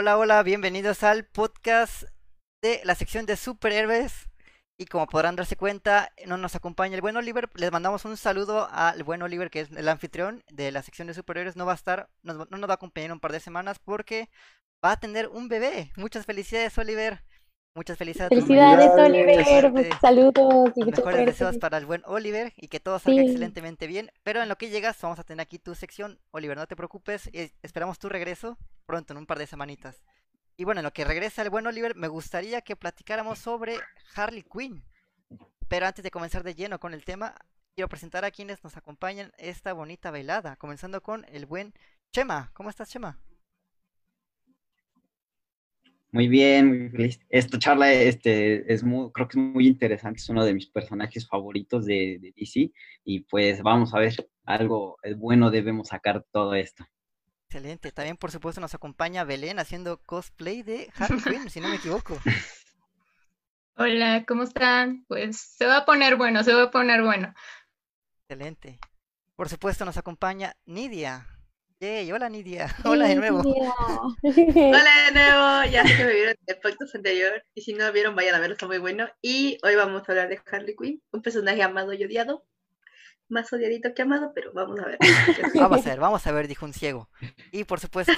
Hola, hola, bienvenidos al podcast de la sección de superhéroes. Y como podrán darse cuenta, no nos acompaña el buen Oliver. Les mandamos un saludo al buen Oliver, que es el anfitrión de la sección de superhéroes. No va a estar, no nos va a acompañar un par de semanas porque va a tener un bebé. Muchas felicidades, Oliver. Muchas felicidades. Felicidades, Oliver. Saludos y mejores deseos para el buen Oliver y que todo salga excelentemente bien. Pero en lo que llegas, vamos a tener aquí tu sección. Oliver, no te preocupes. Esperamos tu regreso pronto, en un par de semanitas. Y bueno, en lo que regresa el buen Oliver, me gustaría que platicáramos sobre Harley Quinn. Pero antes de comenzar de lleno con el tema, quiero presentar a quienes nos acompañan esta bonita velada. Comenzando con el buen Chema. ¿Cómo estás, Chema? Muy bien, muy feliz. Esta charla este, es muy, creo que es muy interesante, es uno de mis personajes favoritos de, DC y pues vamos a ver, algo bueno debemos sacar todo esto. Excelente, también por supuesto nos acompaña Belén haciendo cosplay de Harley Quinn, si no me equivoco. Hola, ¿cómo están? Pues se va a poner bueno, se va a poner bueno. Excelente. Por supuesto nos acompaña Nidia. Yay, hola Nidia, hola de nuevo. hola de nuevo, ya sé que me vieron en el podcast anterior y si no lo vieron vayan a verlo, está muy bueno. Y hoy vamos a hablar de Harley Quinn, un personaje amado y odiado, más odiadito que amado, pero vamos a ver. vamos a ver, vamos a ver, dijo un ciego. Y por supuesto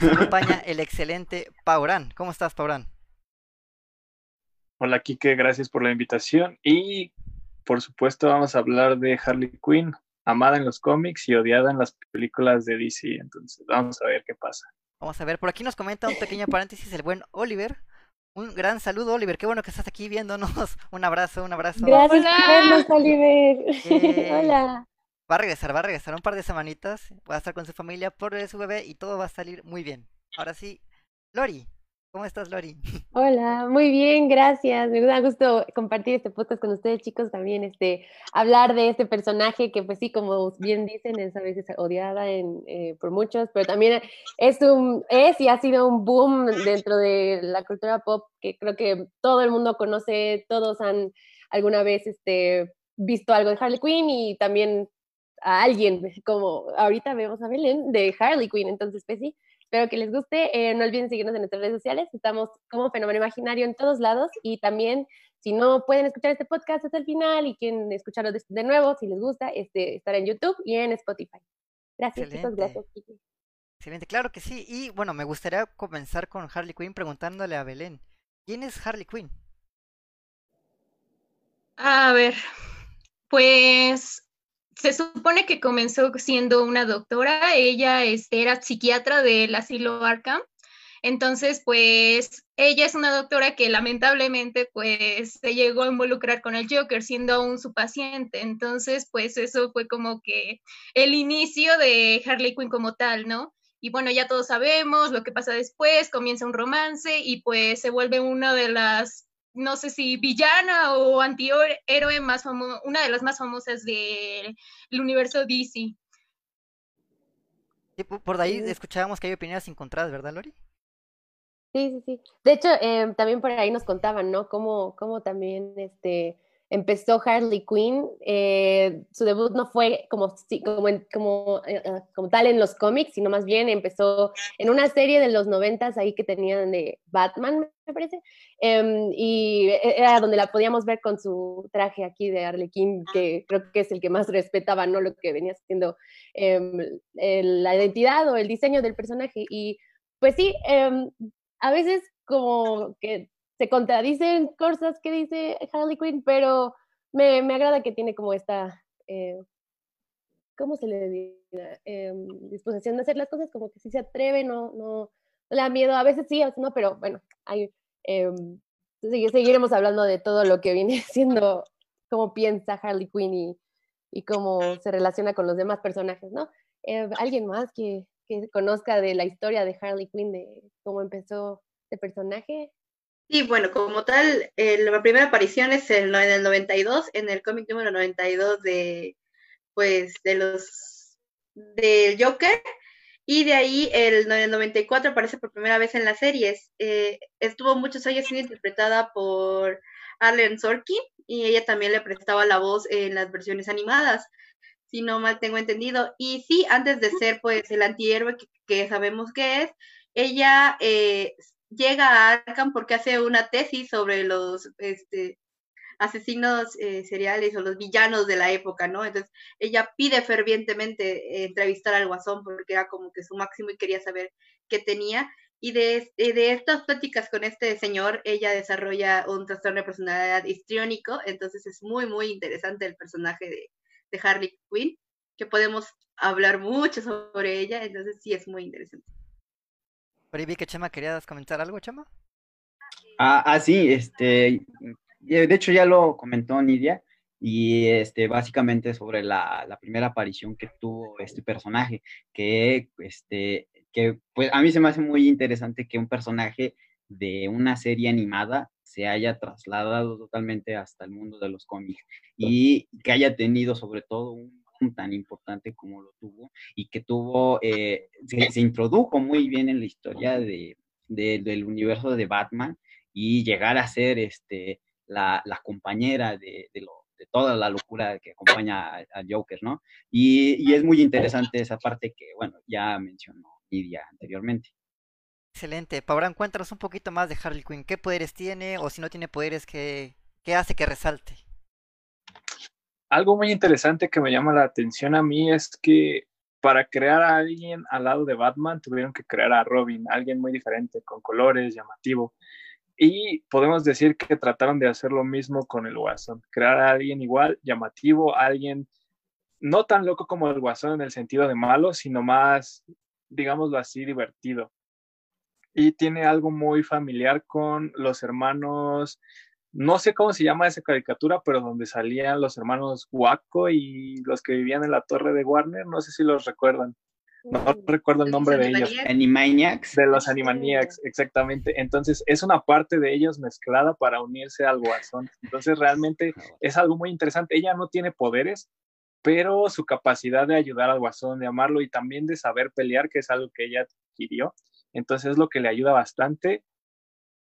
nos acompaña el excelente Paurán. ¿Cómo estás, Paurán? Hola Kike, gracias por la invitación y por supuesto vamos a hablar de Harley Quinn, amada en los cómics y odiada en las películas de DC. Entonces, vamos a ver qué pasa. Vamos a ver, por aquí nos comenta un pequeño paréntesis el buen Oliver. Un gran saludo, Oliver. Qué bueno que estás aquí viéndonos. Un abrazo, un abrazo. Gracias por vernos, Oliver. Hola. Va a regresar, va a regresar un par de semanitas. Va a estar con su familia por su bebé y todo va a salir muy bien. Ahora sí, Lori, ¿Cómo estás, Lori? Hola, muy bien, gracias. Me da gusto compartir este podcast con ustedes, chicos, también este, hablar de este personaje que, pues sí, como bien dicen, es a veces odiada en, eh, por muchos, pero también es, un, es y ha sido un boom dentro de la cultura pop que creo que todo el mundo conoce, todos han alguna vez este, visto algo de Harley Quinn y también a alguien, como ahorita vemos a Belén, de Harley Quinn, entonces, pues sí Espero que les guste. Eh, no olviden seguirnos en nuestras redes sociales. Estamos como Fenómeno Imaginario en todos lados. Y también, si no pueden escuchar este podcast hasta el final y quieren escucharlo de, nuevo, si les gusta, este, estará en YouTube y en Spotify. Gracias, chicos. Gracias, Excelente, claro que sí. Y bueno, me gustaría comenzar con Harley Quinn preguntándole a Belén. ¿Quién es Harley Quinn? A ver, pues se supone que comenzó siendo una doctora, ella este, era psiquiatra del asilo Arkham, entonces pues ella es una doctora que lamentablemente pues se llegó a involucrar con el Joker siendo aún su paciente, entonces pues eso fue como que el inicio de Harley Quinn como tal, ¿no? Y bueno, ya todos sabemos lo que pasa después, comienza un romance y pues se vuelve una de las no sé si villana o antihéroe más famosa, una de las más famosas del universo DC. por ahí escuchábamos que hay opiniones encontradas, ¿verdad, Lori? Sí, sí, sí. De hecho, em, también por ahí nos contaban, ¿no? Cómo, cómo también este, empezó Harley Quinn. Eh, su debut no fue como, como, como, eh, eh, como, tal en los cómics, sino más bien empezó en una serie de los noventas ahí que tenían de Batman, me parece, em, y era donde la podíamos ver con su traje aquí de Harley Quinn, que creo que es el que más respetaba, ¿no? Lo que venía siendo em, la identidad o el diseño del personaje. Y pues sí, em, a veces como que se contradicen cosas que dice Harley Quinn, pero me, me agrada que tiene como esta, eh, ¿cómo se le dice? Em, disposición de hacer las cosas, como que sí se atreve, no, no, le da miedo, a veces sí, a veces no, pero bueno, hay, eh, seguiremos hablando de todo lo que viene siendo, cómo piensa Harley Quinn y, y cómo se relaciona con los demás personajes, ¿no? Eh, ¿Alguien más que, que conozca de la historia de Harley Quinn, de cómo empezó este personaje? Sí, bueno, como tal, la primera aparición es en el 92, en el cómic número 92 de, pues, de los, del Joker, y de ahí el, el 94 aparece por primera vez en las series. Eh, estuvo muchos años siendo interpretada por Arlen Sorkin, y ella también le prestaba la voz en las versiones animadas, si no mal tengo entendido. Y sí, antes de ser, pues, el antihéroe que, que sabemos que es, ella eh, llega a Arkham porque hace una tesis sobre los este, asesinos eh, seriales o los villanos de la época, ¿no? Entonces ella pide fervientemente eh, entrevistar al guasón porque era como que su máximo y quería saber qué tenía. Y de, de estas pláticas con este señor, ella desarrolla un trastorno de personalidad histriónico, entonces es muy, muy interesante el personaje de, de Harley Quinn, que podemos hablar mucho sobre ella, entonces sí es muy interesante. Por ahí vi que Chema querías comentar algo, Chema. Ah, ah, sí, este, de hecho ya lo comentó Nidia, y este, básicamente sobre la, la, primera aparición que tuvo este personaje, que, este, que pues a mí se me hace muy interesante que un personaje de una serie animada se haya trasladado totalmente hasta el mundo de los cómics y que haya tenido sobre todo un tan importante como lo tuvo y que tuvo, eh, se, introdujo muy bien en la historia de, del universo de Batman y llegar a ser este, la, compañera de, de, de, toda la locura que acompaña a, Joker, ¿no? Y, y, es muy interesante esa parte que, bueno, ya mencionó Lidia anteriormente. Excelente. Pabrán, cuéntanos un poquito más de Harley Quinn. ¿Qué poderes tiene o si no tiene poderes, qué, qué hace que resalte? Algo muy interesante que me llama la atención a mí es que para crear a alguien al lado de Batman tuvieron que crear a Robin, alguien muy diferente, con colores, llamativo. Y podemos decir que trataron de hacer lo mismo con el Guasón, crear a alguien igual, llamativo, alguien no tan loco como el Guasón en el sentido de malo, sino más, digámoslo así, divertido. Y tiene algo muy familiar con los hermanos no sé cómo se llama esa caricatura, pero donde salían los hermanos Waco y los que vivían en la torre de Warner, no sé si los recuerdan. No mm, recuerdo el nombre de ellos. Animaniacs. De los Animaniacs, exactamente. Entonces, es una parte de ellos mezclada para unirse al Guasón. Entonces, realmente ah, es algo muy interesante. Ella no tiene poderes, pero su capacidad de ayudar al Guasón, de amarlo y también de saber pelear, que es algo que ella adquirió. Entonces, es lo que le ayuda bastante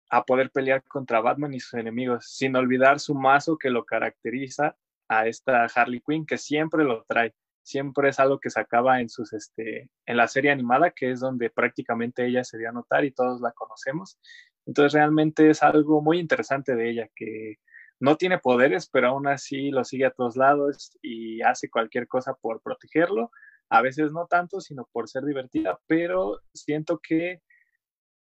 a poder pelear contra Batman y sus enemigos, sin olvidar su mazo que lo caracteriza a esta Harley Quinn, que siempre lo trae, siempre es algo que sacaba en sus este en la serie animada, que es donde prácticamente ella se dio a notar y todos la conocemos. Entonces realmente es algo muy interesante de ella que no tiene poderes, pero aún así lo sigue a todos lados y hace cualquier cosa por protegerlo. A veces no tanto, sino por ser divertida, pero siento que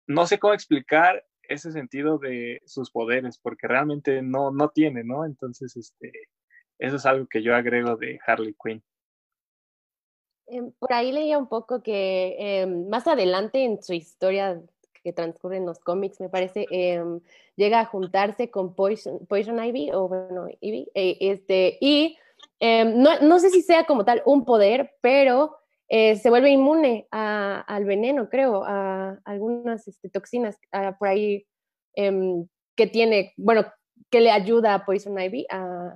no sé cómo explicar ese sentido de sus poderes, porque realmente no, no tiene, ¿no? Entonces, este, eso es algo que yo agrego de Harley Quinn. Em, por ahí leía un poco que em, más adelante en su historia que transcurre en los cómics, me parece, em, llega a juntarse con Poison, Poison Ivy, o bueno, Ivy, eh, este, y no, no, sé si sea como tal un poder, pero eh, se vuelve inmune al veneno, creo, a, algunas este, toxinas por ahí em, que tiene, bueno, que le ayuda a Poison Ivy a,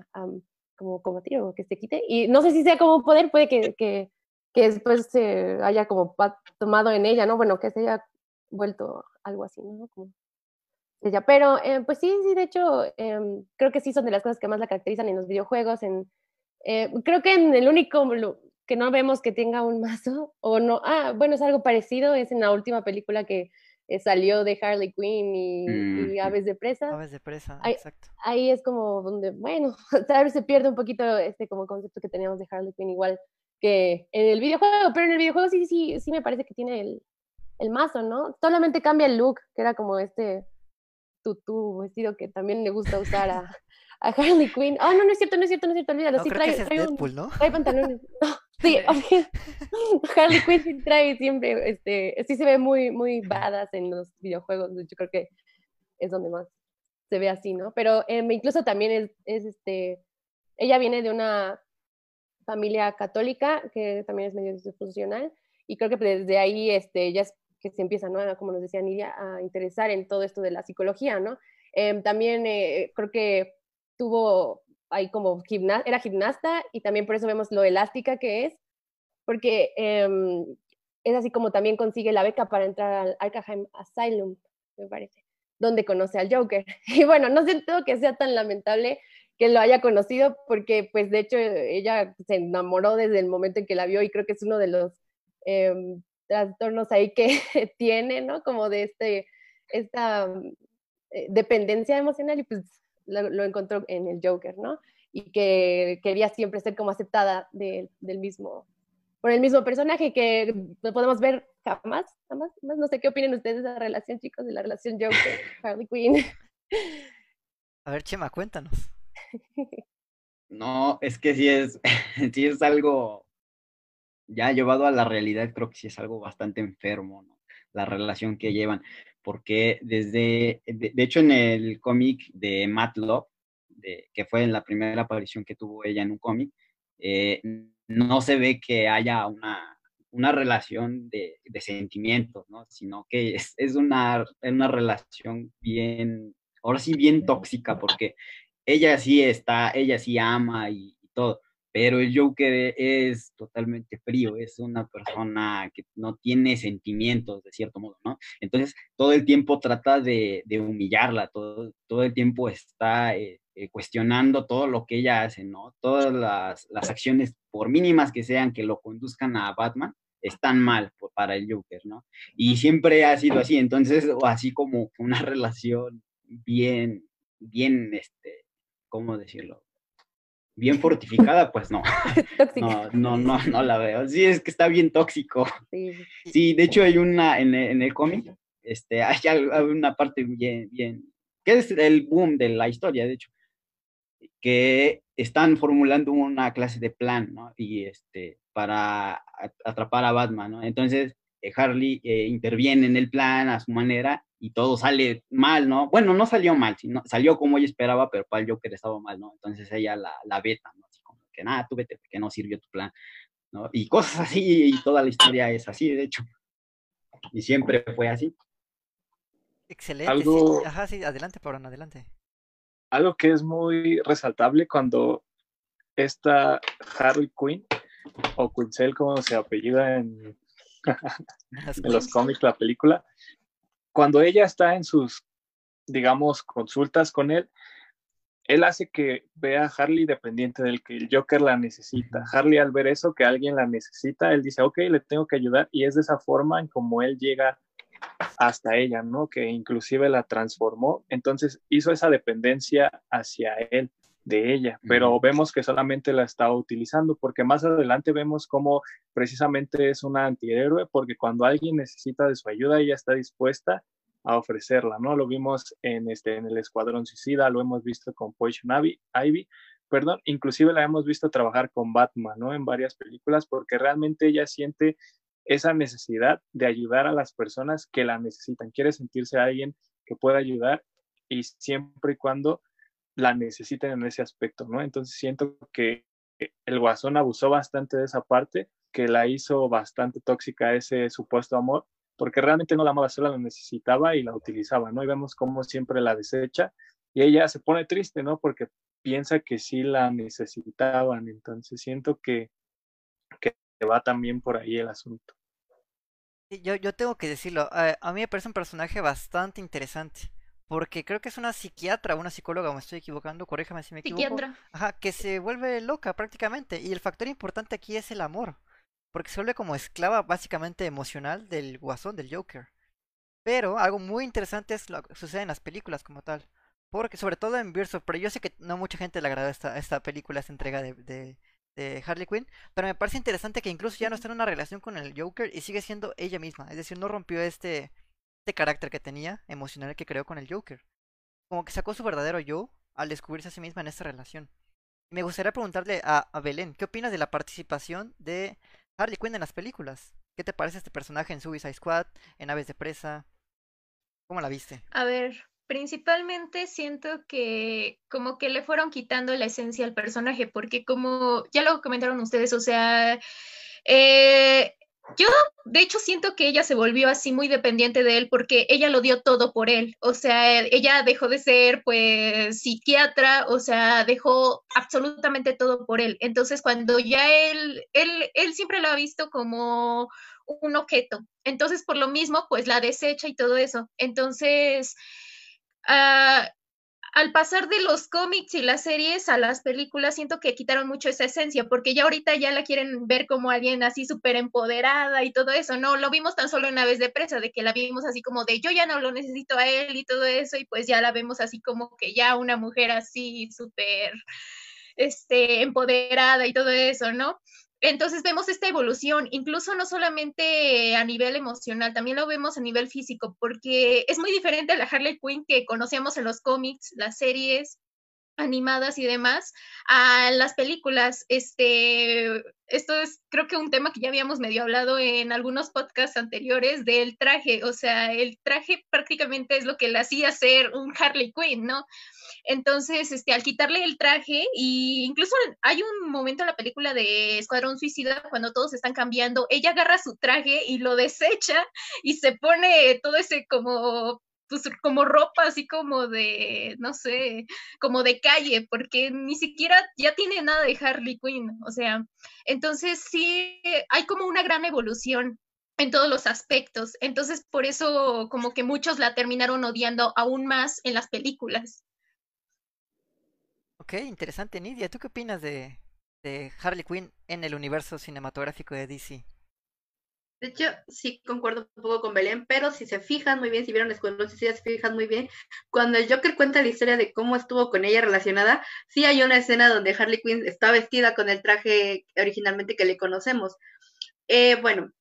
como combatir o que se quite. Y no sé si sea como poder, puede que, que, que después se haya como tomado en ella, ¿no? Bueno, que se haya vuelto algo así, ¿no? Como ella. Pero, eh, pues sí, sí, de hecho, em, creo que sí son de las cosas que más la caracterizan en los videojuegos. En, eh, creo que en el único que no vemos que tenga un mazo, o no, ah, bueno, es algo parecido, es en la última película que eh, salió de Harley Quinn y, mm, Aves de Presa. Aves de Presa, ahí, exacto. Ahí es como donde, bueno, tal vez se pierde un poquito este como concepto que teníamos de Harley Quinn igual que en el videojuego, pero en el videojuego sí, sí, sí me parece que tiene el, el mazo, ¿no? Solamente cambia el look, que era como este tutú vestido que también le gusta usar a, a Harley Quinn. Ah, no, no es cierto, no es cierto, no es cierto, olvídalo. No, sí, creo trae, que es trae, Deadpool, un, ¿no? trae pantalones. Sí, Harley Quinn sí trae siempre, este, sí se ve muy, muy badass en los videojuegos. Yo creo que es donde más se ve así, ¿no? Pero eh, incluso también es, es, este, ella viene de una familia católica que también es medio disfuncional y creo que desde ahí este, ya es que se empieza, ¿no? Como nos decía Nidia, a interesar en todo esto de la psicología, ¿no? Eh, también eh, creo que tuvo ahí como gimnasta, era gimnasta y también por eso vemos lo elástica que es, porque em, es así como también consigue la beca para entrar al Arkham Asylum, me parece, donde conoce al Joker. Y bueno, no siento que sea tan lamentable que lo haya conocido, porque pues de hecho ella se enamoró desde el momento en que la vio y creo que es uno de los em, trastornos ahí que tiene, ¿no? Como de este, esta eh, dependencia emocional y pues lo, encontró en el Joker, ¿no? Y que quería siempre ser como aceptada del mismo, por el mismo personaje que no podemos ver jamás, jamás, No sé qué opinan ustedes de esa relación, chicos, de la relación Joker-Harley Quinn. A ver, Chema, cuéntanos. No, es que sí es, sí es algo ya llevado a la realidad, creo que sí es algo bastante enfermo, ¿no? La relación que llevan, porque desde, de, hecho en el cómic de Matt Love, que fue la primera aparición que tuvo ella en un cómic, eh, no se ve que haya una, una relación de, de, sentimientos, ¿no? Sino que es, es una relación bien ahora sí bien tóxica, porque ella sí está, ella sí ama y, todo, pero el Joker es totalmente frío, es una persona que no tiene sentimientos de cierto modo, ¿no? Entonces, todo el tiempo trata de, humillarla, todo, todo el tiempo está eh, eh, cuestionando todo lo que ella hace, ¿no? Todas las, las, acciones, por mínimas que sean, que lo conduzcan a Batman, están mal para el Joker, ¿no? Y siempre ha sido así, entonces, así como una relación bien, bien, este, ¿cómo decirlo? Bien fortificada, pues no. no. No, no, no, la veo. Sí, es que está bien tóxico. Sí, de hecho hay una, en, en el cómic, este, hay, una parte bien, bien, que es el boom de la historia, de hecho, que están formulando una clase de plan, ¿no? Y este, para atrapar a Batman, ¿no? Entonces, Harley eh, interviene en el plan a su manera y todo sale mal, ¿no? Bueno, no salió mal, sino, salió como ella esperaba, pero para el Joker estaba mal, ¿no? Entonces ella la, la beta, ¿no? Así como que nada, tú vete porque no sirvió tu plan, ¿no? Y cosas así, y toda la historia es así, de hecho. Y siempre fue así. Excelente. Algo... Ajá, sí, adelante, Pablo, adelante. Algo que es muy resaltable cuando esta Harley Quinn, o Quinzel como se apellida en, en los cómics, la película, cuando ella está en sus, digamos, consultas con él, él hace que vea a Harley dependiente del que el Joker la necesita. Harley al ver eso, que alguien la necesita, él dice, ok, le tengo que ayudar y es de esa forma en como él llega hasta ella, ¿no? Que inclusive la transformó. Entonces hizo esa dependencia hacia él de ella, pero vemos que solamente la estaba utilizando porque más adelante vemos cómo precisamente es una antihéroe porque cuando alguien necesita de su ayuda ella está dispuesta a ofrecerla, ¿no? Lo vimos en, este, en el Escuadrón Suicida, lo hemos visto con Poison Ivy, Ivy, perdón, inclusive la hemos visto trabajar con Batman, ¿no? En varias películas porque realmente ella siente esa necesidad de ayudar a las personas que la necesitan, quiere sentirse alguien que pueda ayudar y siempre y cuando la necesiten en ese aspecto, ¿no? Entonces siento que el Guasón abusó bastante de esa parte, que la hizo bastante tóxica ese supuesto amor, porque realmente no la amaba sola, la necesitaba y la utilizaba, ¿no? Y vemos cómo siempre la desecha y ella se pone triste, ¿no? Porque piensa que sí la necesitaban, entonces siento que, que va también por ahí el asunto. Yo, yo tengo que decirlo, a mí me parece un personaje bastante interesante porque creo que es una psiquiatra, una psicóloga, me estoy equivocando, corríjame si me equivoco. Psiquiatra. Ajá, que se vuelve loca prácticamente. Y el factor importante aquí es el amor. Porque se vuelve como esclava básicamente emocional del guasón, del Joker. Pero algo muy interesante es lo que sucede en las películas como tal. Porque sobre todo en Birds pero yo sé que no mucha gente le agrada esta, esta película, esta entrega de, de, de Harley Quinn. Pero me parece interesante que incluso ya no está en una relación con el Joker y sigue siendo ella misma. Es decir, no rompió este este carácter que tenía, emocional que creó con el Joker. Como que sacó su verdadero yo al descubrirse a sí misma en esta relación. Me gustaría preguntarle a, Belén, ¿qué opinas de la participación de Harley Quinn en las películas? ¿Qué te parece este personaje en Suicide Squad, en Aves de Presa? ¿Cómo la viste? A ver, principalmente siento que como que le fueron quitando la esencia al personaje, porque como ya lo comentaron ustedes, o sea, eh, yo, de hecho, siento que ella se volvió así muy dependiente de él porque ella lo dio todo por él. O sea, ella dejó de ser, pues, psiquiatra, o sea, dejó absolutamente todo por él. Entonces, cuando ya él, él, él siempre lo ha visto como un objeto. Entonces, por lo mismo, pues la desecha y todo eso. Entonces, uh, al pasar de los cómics y las series a las películas, siento que quitaron mucho esa esencia, porque ya ahorita ya la quieren ver como alguien así súper empoderada y todo eso, ¿no? Lo vimos tan solo en Aves de Presa, de que la vimos así como de yo ya no lo necesito a él y todo eso, y pues ya la vemos así como que ya una mujer así súper, este, empoderada y todo eso, ¿no? Entonces vemos esta evolución, incluso no solamente a nivel emocional, también lo vemos a nivel físico, porque es muy diferente a la Harley Quinn que conocíamos en los cómics, las series animadas y demás, a las películas. Este, esto es creo que un tema que ya habíamos medio hablado en algunos podcasts anteriores del traje, o sea, el traje prácticamente es lo que le hacía ser un Harley Quinn, ¿no? Entonces, este, al quitarle el traje, y incluso hay un momento en la película de Escuadrón Suicida cuando todos están cambiando, ella agarra su traje y lo desecha y se pone todo ese como pues como ropa así como de, no sé, como de calle, porque ni siquiera ya tiene nada de Harley Quinn, o sea, entonces sí hay como una gran evolución en todos los aspectos, entonces por eso como que muchos la terminaron odiando aún más en las películas. Ok, interesante, Nidia. ¿Tú qué opinas de, de Harley Quinn en el universo cinematográfico de DC? De hecho, sí concuerdo un poco con Belén, pero si se fijan muy bien, si vieron Escuadrón si se fijan muy bien, cuando el Joker cuenta la historia de cómo estuvo con ella relacionada, sí hay una escena donde Harley Quinn está vestida con el traje originalmente que le conocemos. Eh, bueno,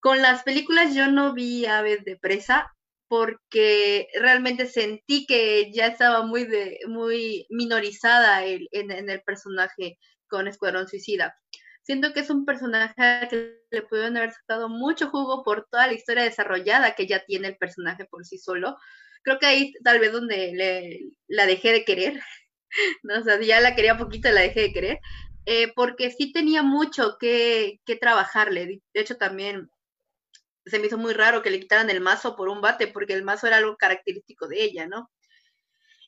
con las películas yo no vi Aves de Presa, porque realmente sentí que ya estaba muy, de, muy minorizada el, en, el personaje con Escuadrón Suicida. Siento que es un personaje que le pudieron haber sacado mucho jugo por toda la historia desarrollada que ya tiene el personaje por sí solo. Creo que ahí tal vez donde le, la dejé de querer, ¿no? o sea, ya la quería poquito, la dejé de querer, eh, porque sí tenía mucho que, que trabajarle. De hecho, también se me hizo muy raro que le quitaran el mazo por un bate, porque el mazo era algo característico de ella, ¿no?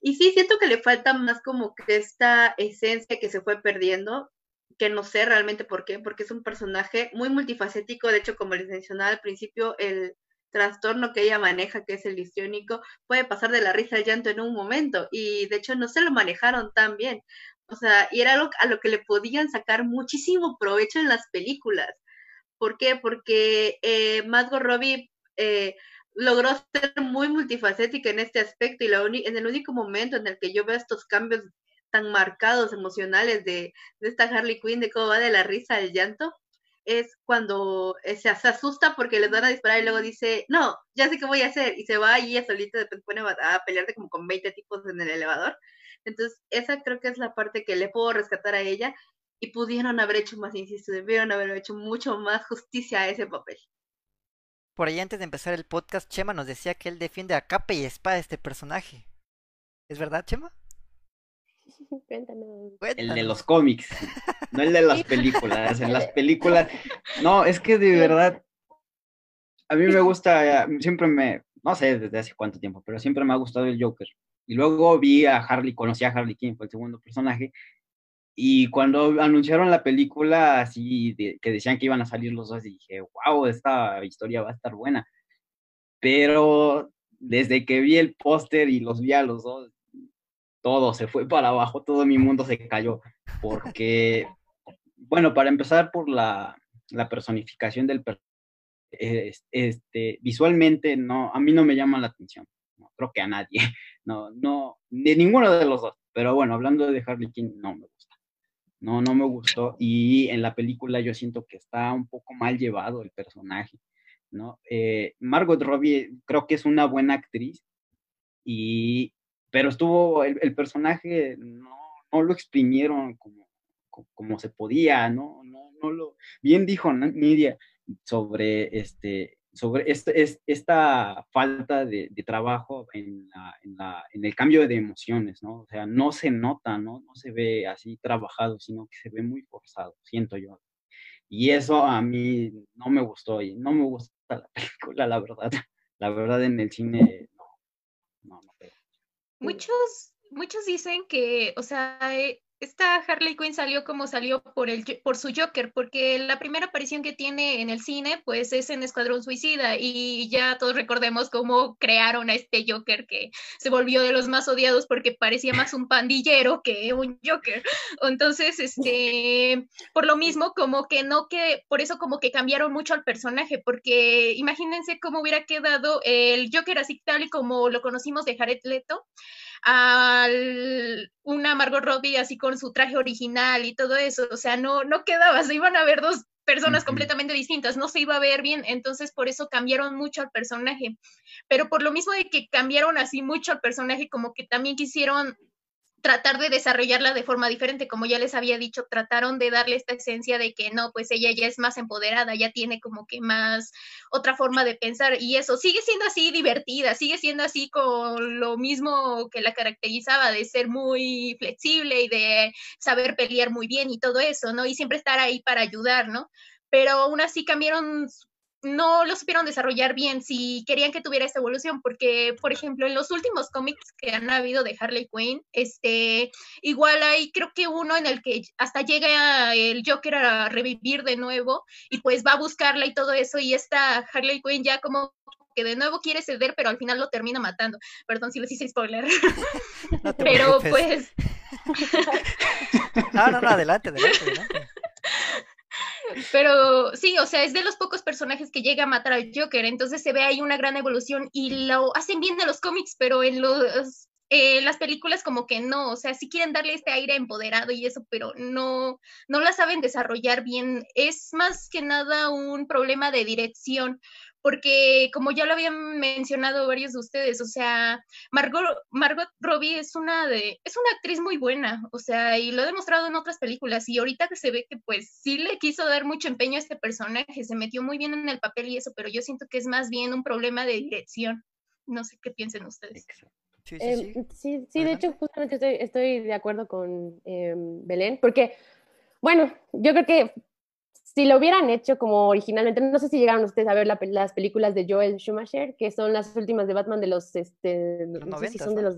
Y sí, siento que le falta más como que esta esencia que se fue perdiendo, que no sé realmente por qué, porque es un personaje muy multifacético, de hecho, como les mencionaba al principio, el trastorno que ella maneja, que es el histriónico, puede pasar de la risa al llanto en un momento, y de hecho no se lo manejaron tan bien. O sea, y era algo a lo que le podían sacar muchísimo provecho en las películas ¿Por qué? Porque eh, Margot Robbie eh, logró ser muy multifacética en este aspecto y en el único momento en el que yo veo estos cambios tan marcados emocionales de, esta Harley Quinn, de cómo va de la risa al llanto, es cuando eh, se, asusta porque les van a disparar y luego dice, no, ya sé qué voy a hacer, y se va y ella solita después pone a, a pelearse como con 20 tipos en el elevador. Entonces, esa creo que es la parte que le puedo rescatar a ella y pudieron haber hecho más, insisto, debieron haber hecho mucho más justicia a ese papel. Por ahí antes de empezar el podcast, Chema nos decía que él defiende a capa y espada este personaje. ¿Es verdad, Chema? El de los cómics, no el de las películas. En las películas, no, es que de verdad, a mí me gusta, siempre me, no sé desde hace cuánto tiempo, pero siempre me ha gustado el Joker. Y luego vi a Harley, conocí a Harley Quinn, fue el segundo personaje, y cuando anunciaron la película, así que decían que iban a salir los dos, dije, wow, esta historia va a estar buena. Pero desde que vi el póster y los vi a los dos, todo se fue para abajo, todo mi mundo se cayó. Porque, bueno, para empezar por la, la personificación del personaje, este, visualmente no, a mí no me llama la atención. No, creo que a nadie. No, no, de ninguno de los dos. Pero bueno, hablando de Harley Quinn, no me gusta no, no me gustó. Y en la película yo siento que está un poco mal llevado el personaje, ¿no? Eh, Margot Robbie creo que es una buena actriz, y, pero estuvo, el, personaje no, no, lo exprimieron como, como, se podía, ¿no? No, no lo, bien dijo Nidia sobre este, sobre este, esta falta de, trabajo en, el cambio de emociones, ¿no? O sea, no se nota, ¿no? No se ve así trabajado, sino que se ve muy forzado, siento yo. Y eso a mí no me gustó y no me gusta la película, la verdad. La verdad en el cine no, no, no Muchos, muchos dicen que, o sea, eh, esta Harley Quinn salió como salió por, el, por su Joker, porque la primera aparición que tiene en el cine, pues es en Escuadrón Suicida, y ya todos recordemos cómo crearon a este Joker que se volvió de los más odiados porque parecía más un pandillero que un Joker. Entonces, este, por lo mismo, como que no que, por eso como que cambiaron mucho al personaje, porque imagínense cómo hubiera quedado el Joker así tal y como lo conocimos de Jared Leto a una Margot Robbie así con su traje original y todo eso, o sea, no, no quedaba, se iban a ver dos personas completamente distintas, no se iba a ver bien, entonces por eso cambiaron mucho al personaje, pero por lo mismo de que cambiaron así mucho al personaje, como que también quisieron tratar de desarrollarla de forma diferente, como ya les había dicho, trataron de darle esta esencia de que no, pues ella ya es más empoderada, ya tiene como que más otra forma de pensar y eso sigue siendo así divertida, sigue siendo así con lo mismo que la caracterizaba de ser muy flexible y de saber pelear muy bien y todo eso, ¿no? Y siempre estar ahí para ayudar, ¿no? Pero aún así cambiaron no lo supieron desarrollar bien si querían que tuviera esta evolución, porque, por ejemplo, en los últimos cómics que han habido de Harley Quinn, este, igual hay, creo que uno en el que hasta llega el Joker a revivir de nuevo y pues va a buscarla y todo eso, y esta Harley Quinn ya como que de nuevo quiere ceder, pero al final lo termina matando. Perdón si les hice spoiler. pero pues... no, no, no, adelante, adelante, adelante. Pero sí, o sea, es de los pocos personajes que llega a matar al Joker, entonces se ve ahí una gran evolución y lo hacen bien en los cómics, pero en los eh, las películas como que no, o sea, sí quieren darle este aire empoderado y eso, pero no, no la saben desarrollar bien. Es más que nada un problema de dirección, porque como ya lo habían mencionado varios de ustedes, o sea, Margot, Margot Robbie es una de, es una actriz muy buena, o sea, y lo he demostrado en otras películas, y ahorita que se ve que pues sí le quiso dar mucho empeño a este personaje, se metió muy bien en el papel y eso, pero yo siento que es más bien un problema de dirección. No sé qué piensen ustedes. Sí, sí, em, sí. sí, de hecho, justamente estoy, estoy de acuerdo con em, Belén, porque, bueno, yo creo que si lo hubieran hecho como originalmente, no sé si llegaron ustedes a ver las películas de Joel Schumacher, que son las últimas de Batman de los, este, no sé si son de los,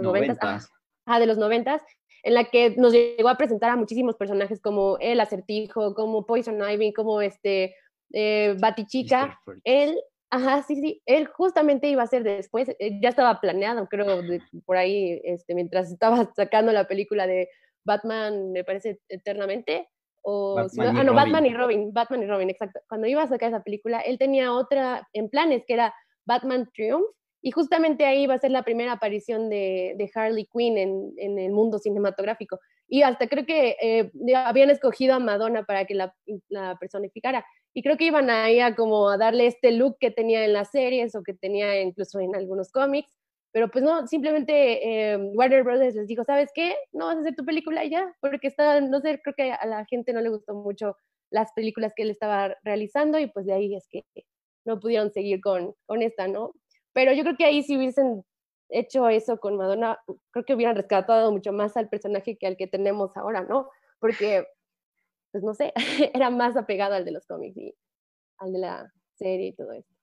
90, ah, de los 90, en la que nos llegó a presentar a muchísimos personajes como el acertijo, como Poison Ivy, como este eh, Batichica. Él, ajá, sí, sí, él justamente iba a ser después, eh, ya estaba planeado, creo, por ahí, este, mientras estaba sacando la película de Batman, me parece, eternamente o ah, no, Batman y Robin, Batman y Robin, exacto. Cuando iba a sacar esa película, él tenía otra en planes, que era Batman Triumph, y justamente ahí iba a ser la primera aparición de, de Harley Quinn en, en, el mundo cinematográfico. Y hasta creo que eh, habían escogido a Madonna para que la, la, personificara. Y creo que iban ahí a como a darle este look que tenía en las series o que tenía incluso en algunos cómics. Pero pues no, simplemente eh, Warner Brothers les dijo, ¿sabes qué? No vas a hacer tu película ya, porque está, no sé, creo que a la gente no le gustó mucho las películas que él estaba realizando y pues de ahí es que no pudieron seguir con, con esta, ¿no? Pero yo creo que ahí si hubiesen hecho eso con Madonna, creo que hubieran rescatado mucho más al personaje que al que tenemos ahora, ¿no? Porque, pues no sé, era más apegado al de los cómics y al de la serie y todo eso.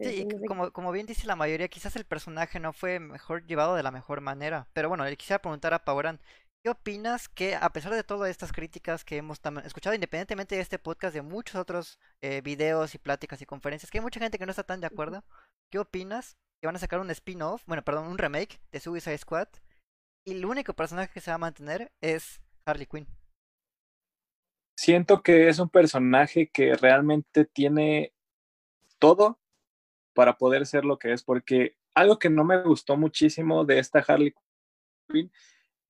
Sí, como, como bien dice la mayoría, quizás el personaje no fue mejor llevado de la mejor manera. Pero bueno, le quisiera preguntar a Pauran, ¿qué opinas que a pesar de todas estas críticas que hemos escuchado, independientemente de este podcast, de muchos otros eh, videos y pláticas y conferencias, que hay mucha gente que no está tan de acuerdo, ¿qué opinas? Que van a sacar un spin-off, bueno, perdón, un remake de Suicide Squad y el único personaje que se va a mantener es Harley Quinn. Siento que es un personaje que realmente tiene todo para poder ser lo que es, porque algo que no me gustó muchísimo de esta Harley Quinn,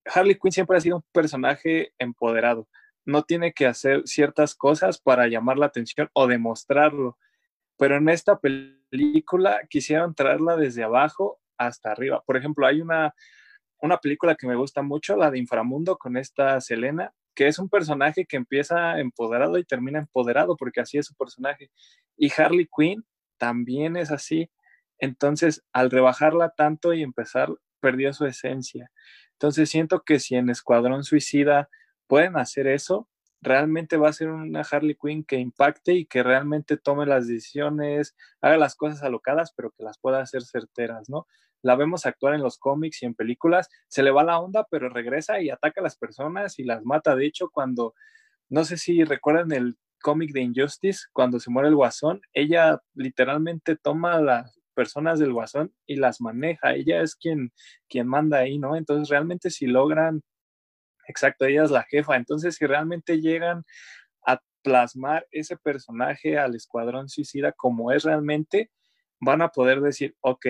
Harley Quinn siempre ha sido un personaje empoderado, no tiene que hacer ciertas cosas para llamar la atención o demostrarlo, pero en esta película quisieron traerla desde abajo hasta arriba. Por ejemplo, hay una, una película que me gusta mucho, la de Inframundo, con esta Selena, que es un personaje que empieza empoderado y termina empoderado, porque así es su personaje. Y Harley Quinn también es así. Entonces, al rebajarla tanto y empezar, perdió su esencia. Entonces, siento que si en Escuadrón Suicida pueden hacer eso, realmente va a ser una Harley Quinn que impacte y que realmente tome las decisiones, haga las cosas alocadas, pero que las pueda hacer certeras, ¿no? la vemos actuar en los cómics y en películas, se le va la onda, pero regresa y ataca a las personas y las mata. De hecho, cuando, no sé si recuerdan el cómic de Injustice, cuando se muere el guasón, ella literalmente toma a las personas del guasón y las maneja. Ella es quien, quien manda ahí, ¿no? Entonces, realmente si logran, exacto, ella es la jefa. Entonces, si realmente llegan a plasmar ese personaje al escuadrón suicida como es realmente, van a poder decir, ok,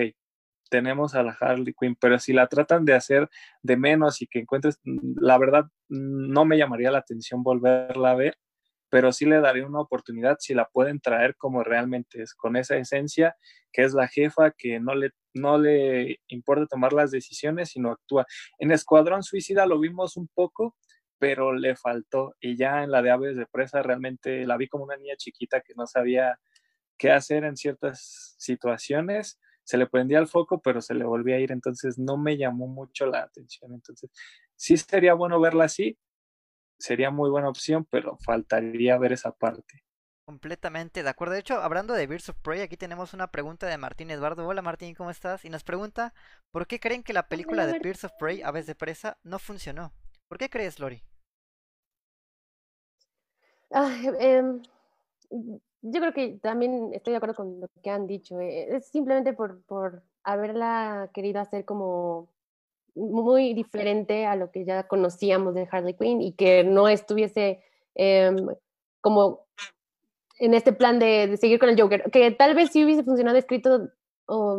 tenemos a la Harley Quinn, pero si la tratan de hacer de menos y que encuentres, mm, la verdad, mm, no me llamaría la atención volverla a ver, pero sí le daría una oportunidad si la pueden traer como realmente es, con esa esencia que es la jefa, que no le, no le importa tomar las decisiones, sino actúa. En Escuadrón Suicida lo vimos un poco, pero le faltó. Y ya en la de Aves de Presa realmente la vi como una niña chiquita que no sabía qué hacer en ciertas situaciones se le prendía el foco, pero se le volvía a ir, entonces no me llamó mucho la atención. Entonces, sí sería bueno verla así, sería muy buena opción, pero faltaría ver esa parte. Completamente de acuerdo. De hecho, hablando de Birds of Prey, aquí tenemos una pregunta de Martín Eduardo. Hola Martín, ¿cómo estás? Y nos pregunta, ¿por qué creen que la película de Birds of Prey, Aves de Presa, no funcionó? ¿Por qué crees, Lori? Em, yo creo que también estoy de acuerdo con lo que han dicho. Eh, es simplemente por, por haberla querido hacer como muy diferente a lo que ya conocíamos de Harley Quinn y que no estuviese em, como en este plan de, seguir con el Joker, que tal vez sí hubiese funcionado escrito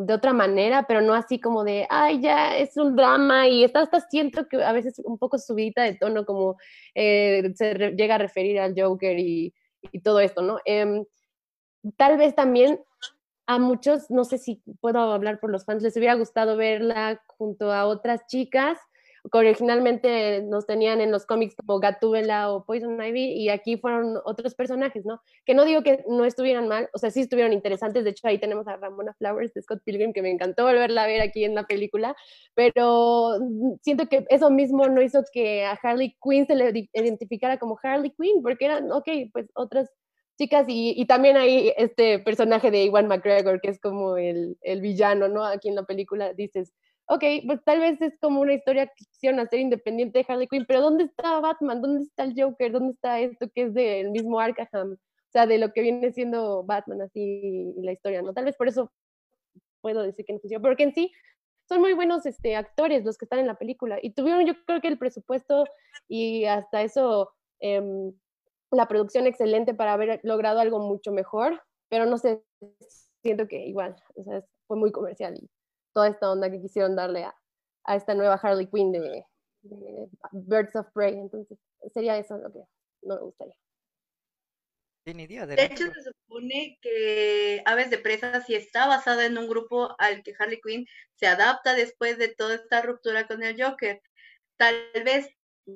de otra manera, pero no así como de, ay, ya es un drama y está hasta siento que a veces un poco subida de tono, como eh, se llega a referir al Joker y, todo esto, ¿no? Em, tal vez también a muchos, no sé si puedo hablar por los fans, les hubiera gustado verla junto a otras chicas que originalmente nos tenían en los cómics como Gatúbela o Poison Ivy y aquí fueron otros personajes, ¿no? Que no digo que no estuvieran mal, o sea, sí estuvieron interesantes, de hecho ahí tenemos a Ramona Flowers de Scott Pilgrim que me encantó volverla a ver aquí en la película, pero siento que eso mismo no hizo que a Harley Quinn se le identificara como Harley Quinn, porque eran, ok, pues otras chicas y, y, también hay este personaje de Iwan McGregor, que es como el, el, villano, ¿no? Aquí en la película dices, ok, pues tal vez es como una historia que quisieron hacer independiente de Harley Quinn, pero ¿dónde está Batman? ¿Dónde está el Joker? ¿Dónde está esto que es del mismo Arkham? O sea, de lo que viene siendo Batman así la historia, ¿no? Tal vez por eso puedo decir que no funciona, porque en sí son muy buenos este, actores los que están en la película y tuvieron yo creo que el presupuesto y hasta eso... Eh, la producción excelente para haber logrado algo mucho mejor, pero no sé, siento que igual, o sea, fue muy comercial y toda esta onda que quisieron darle a, a esta nueva Harley Quinn de, Birds of Prey, entonces sería eso lo que no me gustaría. De hecho, se supone que Aves de Presa sí está basada en un grupo al que Harley Quinn se adapta después de toda esta ruptura con el Joker. Tal vez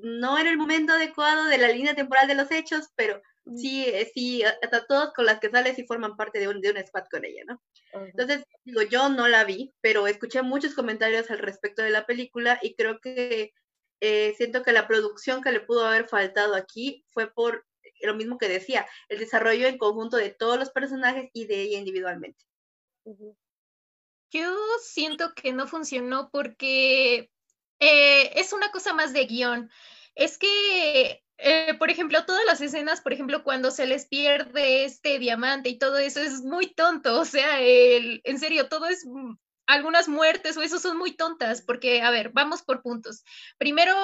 no era el momento adecuado de la línea temporal de los hechos, pero sí, eh, sí, hasta todos con las que sale sí forman parte de un, de un squad con ella, ¿no? Entonces, digo, yo no la vi, pero escuché muchos comentarios al respecto de la película y creo que eh, siento que la producción que le pudo haber faltado aquí fue por lo mismo que decía, el desarrollo en conjunto de todos los personajes y de ella individualmente. Yo siento que no funcionó porque eh, es una cosa más de guion. Es que, eh, por ejemplo, todas las escenas, por ejemplo, cuando se les pierde este diamante y todo eso es muy tonto. O sea, en serio, todo es algunas muertes o eso son muy tontas, porque, a ver, vamos por puntos. Primero,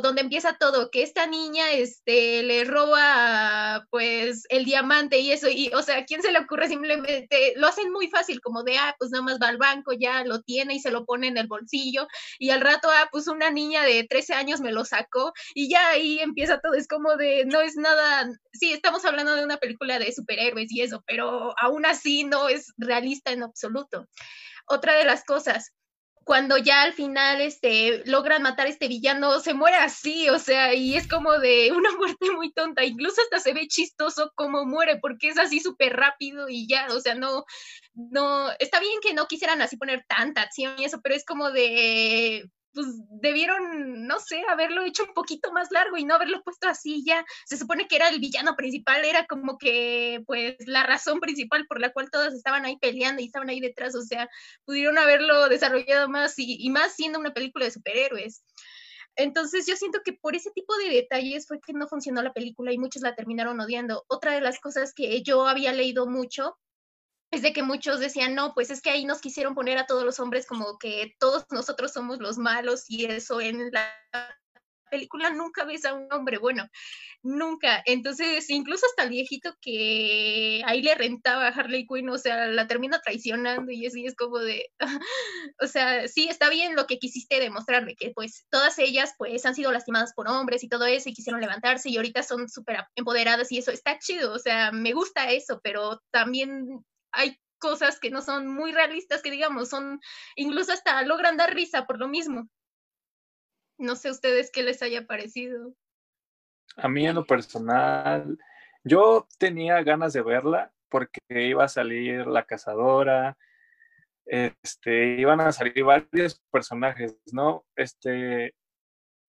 donde empieza todo, que esta niña este, le roba, pues, el diamante y eso, y, o sea, ¿a quién se le ocurre simplemente? Lo hacen muy fácil, como de, ah, pues nada más va al banco, ya lo tiene y se lo pone en el bolsillo, y al rato, ah, pues una niña de 13 años me lo sacó, y ya ahí empieza todo, es como de, no es nada, sí, estamos hablando de una película de superhéroes y eso, pero aún así no es realista en absoluto. Otra de las cosas, cuando ya al final este, logran matar a este villano, se muere así, o sea, y es como de una muerte muy tonta, incluso hasta se ve chistoso cómo muere, porque es así súper rápido y ya, o sea, no, no, está bien que no quisieran así poner tanta acción y eso, pero es como de, pues debieron, no sé, haberlo hecho un poquito más largo y no haberlo puesto así ya. Se supone que era el villano principal, era como que pues la razón principal por la cual todos estaban ahí peleando y estaban ahí detrás, o sea, pudieron haberlo desarrollado más y, y más siendo una película de superhéroes. Entonces yo siento que por ese tipo de detalles fue que no funcionó la película y muchos la terminaron odiando. Otra de las cosas que yo había leído mucho es de que muchos decían, no, pues es que ahí nos quisieron poner a todos los hombres como que todos nosotros somos los malos y eso en la película nunca ves a un hombre bueno, nunca. Entonces, incluso hasta el viejito que ahí le rentaba a Harley Quinn, o sea, la termina traicionando y así es como de, o sea, sí, está bien lo que quisiste demostrarme, que pues todas ellas pues han sido lastimadas por hombres y todo eso y quisieron levantarse y ahorita son súper empoderadas y eso está chido, o sea, me gusta eso, pero también hay cosas que no son muy realistas, que digamos, son, incluso hasta logran dar risa por lo mismo. No sé ustedes qué les haya parecido. A mí en lo personal, yo tenía ganas de verla porque iba a salir La Cazadora, este, iban a salir varios personajes, ¿no? Este,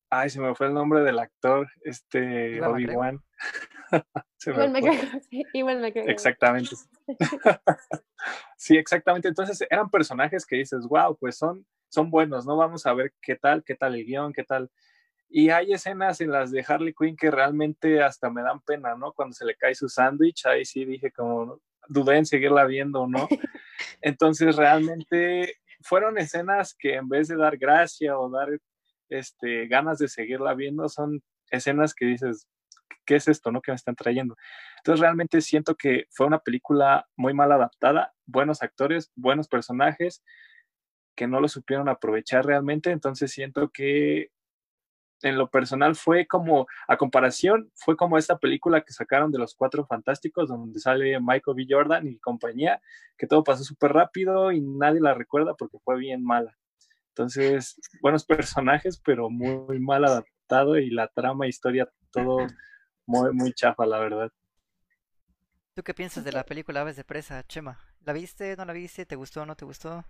ay, se me fue el nombre del actor, este, Obi-Wan. Exactamente. sí, exactamente. Entonces eran personajes que dices, wow, pues son, son buenos, ¿no? Vamos a ver qué tal, qué tal el guion, qué tal. Y hay escenas en las de Harley Quinn que realmente hasta me dan pena, ¿no? Cuando se le cae su sándwich, ahí sí dije como, dudé en seguirla viendo, ¿no? Entonces realmente fueron escenas que en vez de dar gracia o dar este, ganas de seguirla viendo, son escenas que dices, ¿qué es esto, no? Que me están trayendo. Entonces realmente siento que fue una película muy mal adaptada, buenos actores, buenos personajes, que no lo supieron aprovechar realmente. Entonces siento que en lo personal fue como, a comparación, fue como esta película que sacaron de los Cuatro Fantásticos, donde sale Michael B. Jordan y compañía, que todo pasó súper rápido y nadie la recuerda porque fue bien mala. Entonces, buenos personajes, pero muy mal adaptado y la trama, historia, todo muy, muy chafa, la verdad. ¿Tú qué piensas de la película Aves de Presa, Chema? ¿La viste? ¿No la viste? ¿Te gustó? ¿No te gustó?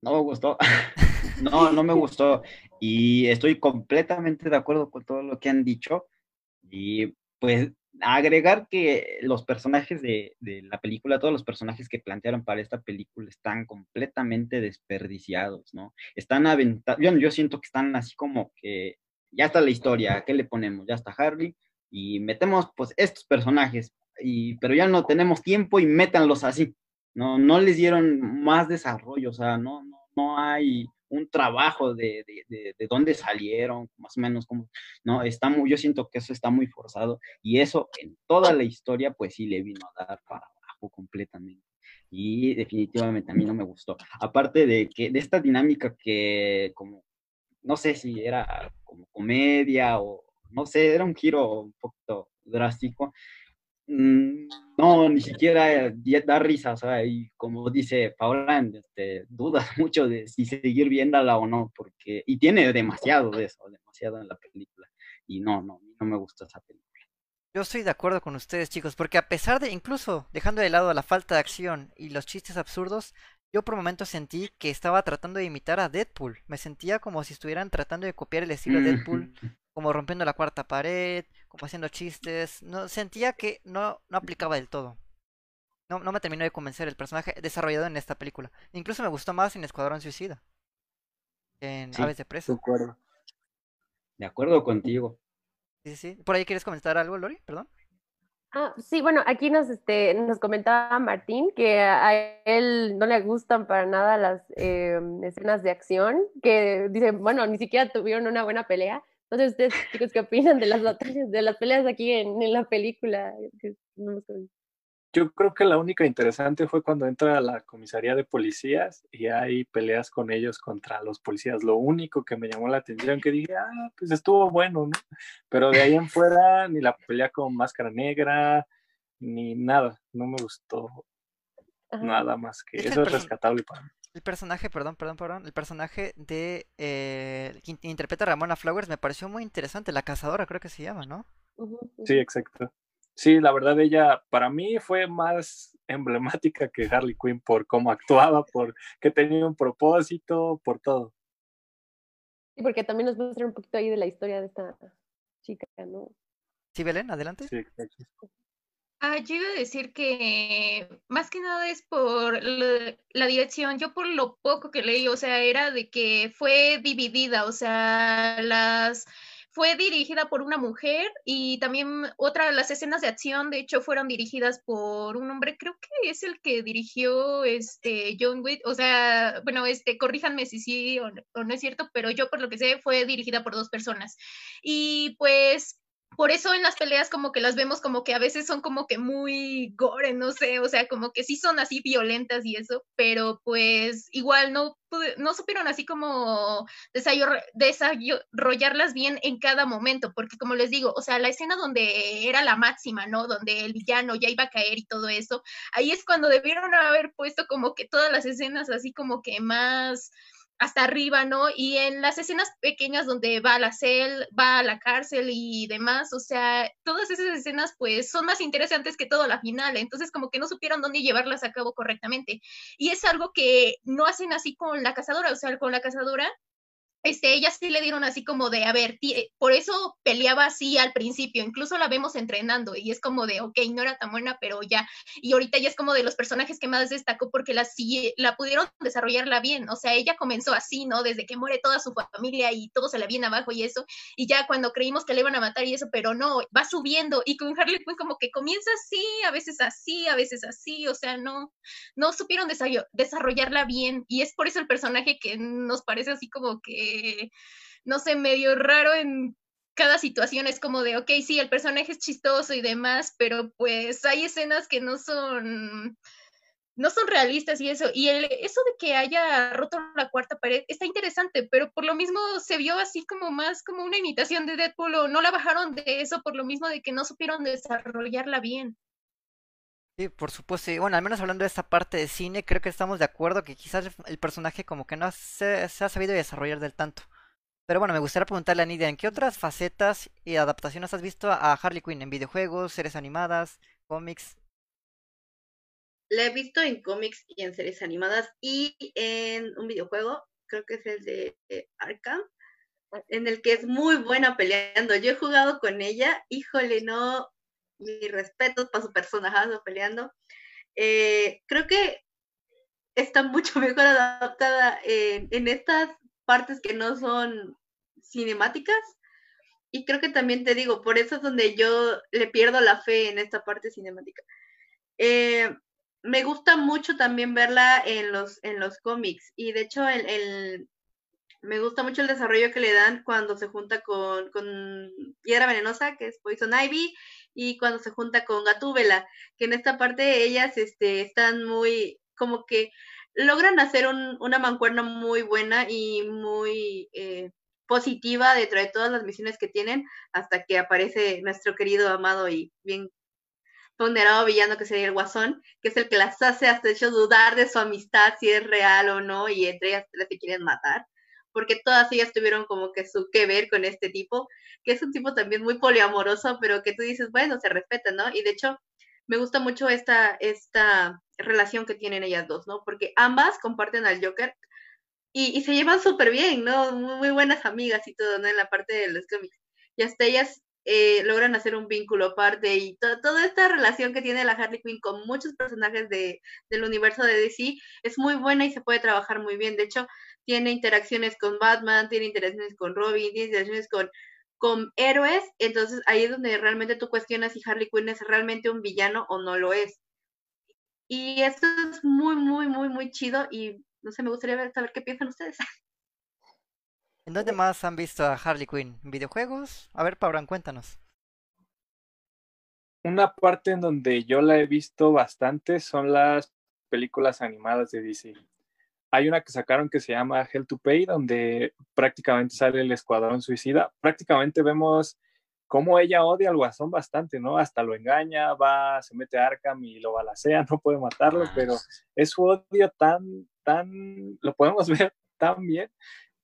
No me gustó. no, no me gustó. Y estoy completamente de acuerdo con todo lo que han dicho. Y pues agregar que los personajes de, de, la película, todos los personajes que plantearon para esta película están completamente desperdiciados, ¿no? Están aventados, yo, yo siento que están así como que ya está la historia, ¿qué le ponemos? Ya está Harley, y metemos pues estos personajes, y, pero ya no tenemos tiempo y métanlos así. No, no les dieron más desarrollo, o sea, no, no, no hay un trabajo de, de, de, dónde salieron, más o menos como, no, está muy, yo siento que eso está muy forzado y eso en toda la historia pues sí le vino a dar para abajo completamente. Y definitivamente a mí no me gustó. Aparte de que de esta dinámica que como, no sé si era como comedia o no sé, era un giro un poquito drástico. Mm, no, ni siquiera da risa, o sea, y como dice Paula, este, dudas mucho de si seguir viéndola o no, porque, y tiene demasiado de eso, demasiado en la película, y no, no, no me gusta esa película. Yo estoy de acuerdo con ustedes, chicos, porque a pesar de, incluso dejando de lado la falta de acción y los chistes absurdos, yo por momentos sentí que estaba tratando de imitar a Deadpool. Me sentía como si estuvieran tratando de copiar el estilo de Deadpool como rompiendo la cuarta pared, como haciendo chistes. No, sentía que no, no aplicaba del todo. No, no me terminó de convencer el personaje desarrollado en esta película. Incluso me gustó más en Escuadrón Suicida. En Aves de Presa. De acuerdo. De acuerdo contigo. Sí, sí. ¿Por ahí quieres comentar algo, Lori? Perdón. Ah, sí, bueno, aquí nos, este, nos comentaba Martín que a él no le gustan para nada las eh, escenas de acción, que dice, bueno, ni siquiera tuvieron una buena pelea, entonces, ustedes, chicos, ¿qué opinan de las batallas, de las peleas aquí en, en la película? Yo creo que la única interesante fue cuando entra a la comisaría de policías y hay peleas con ellos contra los policías. Lo único que me llamó la atención que dije, ah, pues estuvo bueno, ¿no? Pero de ahí en fuera, ni la pelea con máscara negra, ni nada. No me gustó nada más que eso es rescatable para mí. El personaje, perdón, perdón, perdón, el personaje de eh, que interpreta a Ramona Flowers me pareció muy interesante, la cazadora creo que se llama, ¿no? Sí, exacto. Sí, la verdad ella para mí fue más emblemática que Harley Quinn por cómo actuaba, por que tenía un propósito, por todo. porque también nos va a mostrar un poquito ahí de la historia de esta chica, ¿no? Sí, Belén, adelante. Sí, Ah, yo iba a decir que más que nada es por la, la, dirección. Yo por lo poco que leí, o sea, era de que fue dividida, o sea, las fue dirigida por una mujer y también otra las escenas de acción, de hecho, fueron dirigidas por un hombre, creo que es el que dirigió este John Wick, o sea, bueno, este, corríjanme si sí o, o no es cierto, pero yo por lo que sé fue dirigida por dos personas. Y pues por eso en las peleas como que las vemos como que a veces son como que muy gore, no sé, o sea, como que sí son así violentas y eso, pero pues igual no, no supieron así como desarrollarlas bien en cada momento, porque como les digo, o sea, la escena donde era la máxima, ¿no? Donde el villano ya iba a caer y todo eso, ahí es cuando debieron haber puesto como que todas las escenas así como que más hasta arriba, ¿no? Y en las escenas pequeñas donde va a la cel, va a la cárcel y demás, o sea, todas esas escenas pues son más interesantes que todo la final, entonces como que no supieron dónde llevarlas a cabo correctamente. Y es algo que no hacen así con la cazadora, o sea, con la cazadora este, ella sí le dieron así como de, a ver, por eso peleaba así al principio, incluso la vemos entrenando y es como de, ok, no era tan buena, pero ya, y ahorita ya es como de los personajes que más destacó porque la, la pudieron desarrollarla bien, o sea, ella comenzó así, ¿no? Desde que muere toda su familia y todo se la viene abajo y eso, y ya cuando creímos que le iban a matar y eso, pero no, va subiendo y con Harley Quinn como que comienza así, a veces así, a veces así, o sea, no, no supieron desarrollarla bien y es por eso el personaje que nos parece así como que no sé, medio raro en cada situación. Es como de, ok, sí, el personaje es chistoso y demás, pero pues hay escenas que no son no son realistas y eso. Y eso de que haya roto la cuarta pared está interesante, pero por lo mismo se vio así como más como una imitación de Deadpool o no la bajaron de eso por lo mismo de que no supieron desarrollarla bien. Sí, por supuesto. Bueno, al menos hablando de esta parte de cine, creo que estamos de acuerdo que quizás el personaje como que no se, se ha sabido desarrollar del tanto. Pero bueno, me gustaría preguntarle a Nidia, ¿en qué otras facetas y adaptaciones has visto a Harley Quinn? ¿En videojuegos, series animadas, cómics? La he visto en cómics y en series animadas y en un videojuego, creo que es el de Arkham, en el que es muy buena peleando. Yo he jugado con ella, híjole, no, mis respetos para su personajazo peleando. Eh, creo que está mucho mejor adaptada en, estas partes que no son cinemáticas. Y creo que también te digo, por eso es donde yo le pierdo la fe en esta parte cinemática. Eh, me gusta mucho también verla en los, en los cómics. Y de hecho, el, me gusta mucho el desarrollo que le dan cuando se junta con, con Piedra Venenosa, que es Poison Ivy, y cuando se junta con Gatúbela, que en esta parte ellas este, están muy, como que logran hacer un, una mancuerna muy buena y muy eh, positiva dentro de todas las misiones que tienen, hasta que aparece nuestro querido, amado y bien ponderado villano que sería el Guasón, que es el que las hace hasta hecho dudar de su amistad, si es real o no, y entre ellas tres se quieren matar porque todas ellas tuvieron como que su que ver con este tipo, que es un tipo también muy poliamoroso, pero que tú dices, bueno, se respeta, ¿no? Y de hecho, me gusta mucho esta, esta relación que tienen ellas dos, ¿no? Porque ambas comparten al Joker y, y se llevan súper bien, ¿no? Muy, buenas amigas y todo, ¿no? En la parte de los cómics. Y hasta ellas eh, logran hacer un vínculo aparte y toda esta relación que tiene la Harley Quinn con muchos personajes de, del universo de DC es muy buena y se puede trabajar muy bien. De hecho, tiene interacciones con Batman, tiene interacciones con Robin, tiene interacciones con, con héroes, entonces ahí es donde realmente tú cuestionas si Harley Quinn es realmente un villano o no lo es. Y esto es muy, muy, muy, muy chido y no sé, me gustaría ver, saber qué piensan ustedes. ¿En dónde más han visto a Harley Quinn? ¿En videojuegos? A ver, Pabran, cuéntanos. Una parte en donde yo la he visto bastante son las películas animadas de DC. Hay una que sacaron que se llama Hell to Pay, donde prácticamente sale el escuadrón suicida. Prácticamente vemos cómo ella odia al guasón bastante, ¿no? Hasta lo engaña, va, se mete a Arkham y lo balacea, no puede matarlo, pero es su odio tan, tan, lo podemos ver tan bien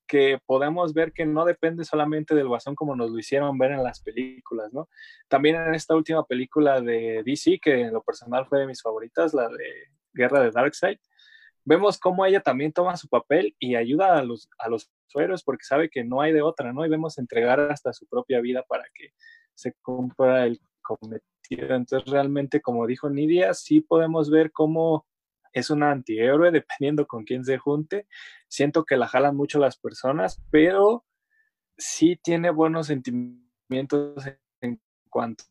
que podemos ver que no depende solamente del guasón como nos lo hicieron ver en las películas, ¿no? También en esta última película de DC, que en lo personal fue de mis favoritas, la de Guerra de Darkseid, vemos cómo ella también toma su papel y ayuda a los, a los héroes porque sabe que no hay de otra, ¿no? Y vemos entregar hasta su propia vida para que se cumpla el cometido. Entonces, realmente, como dijo Nidia, sí podemos ver cómo es un antihéroe dependiendo con quién se junte. Siento que la jalan mucho las personas, pero sí tiene buenos sentimientos en cuanto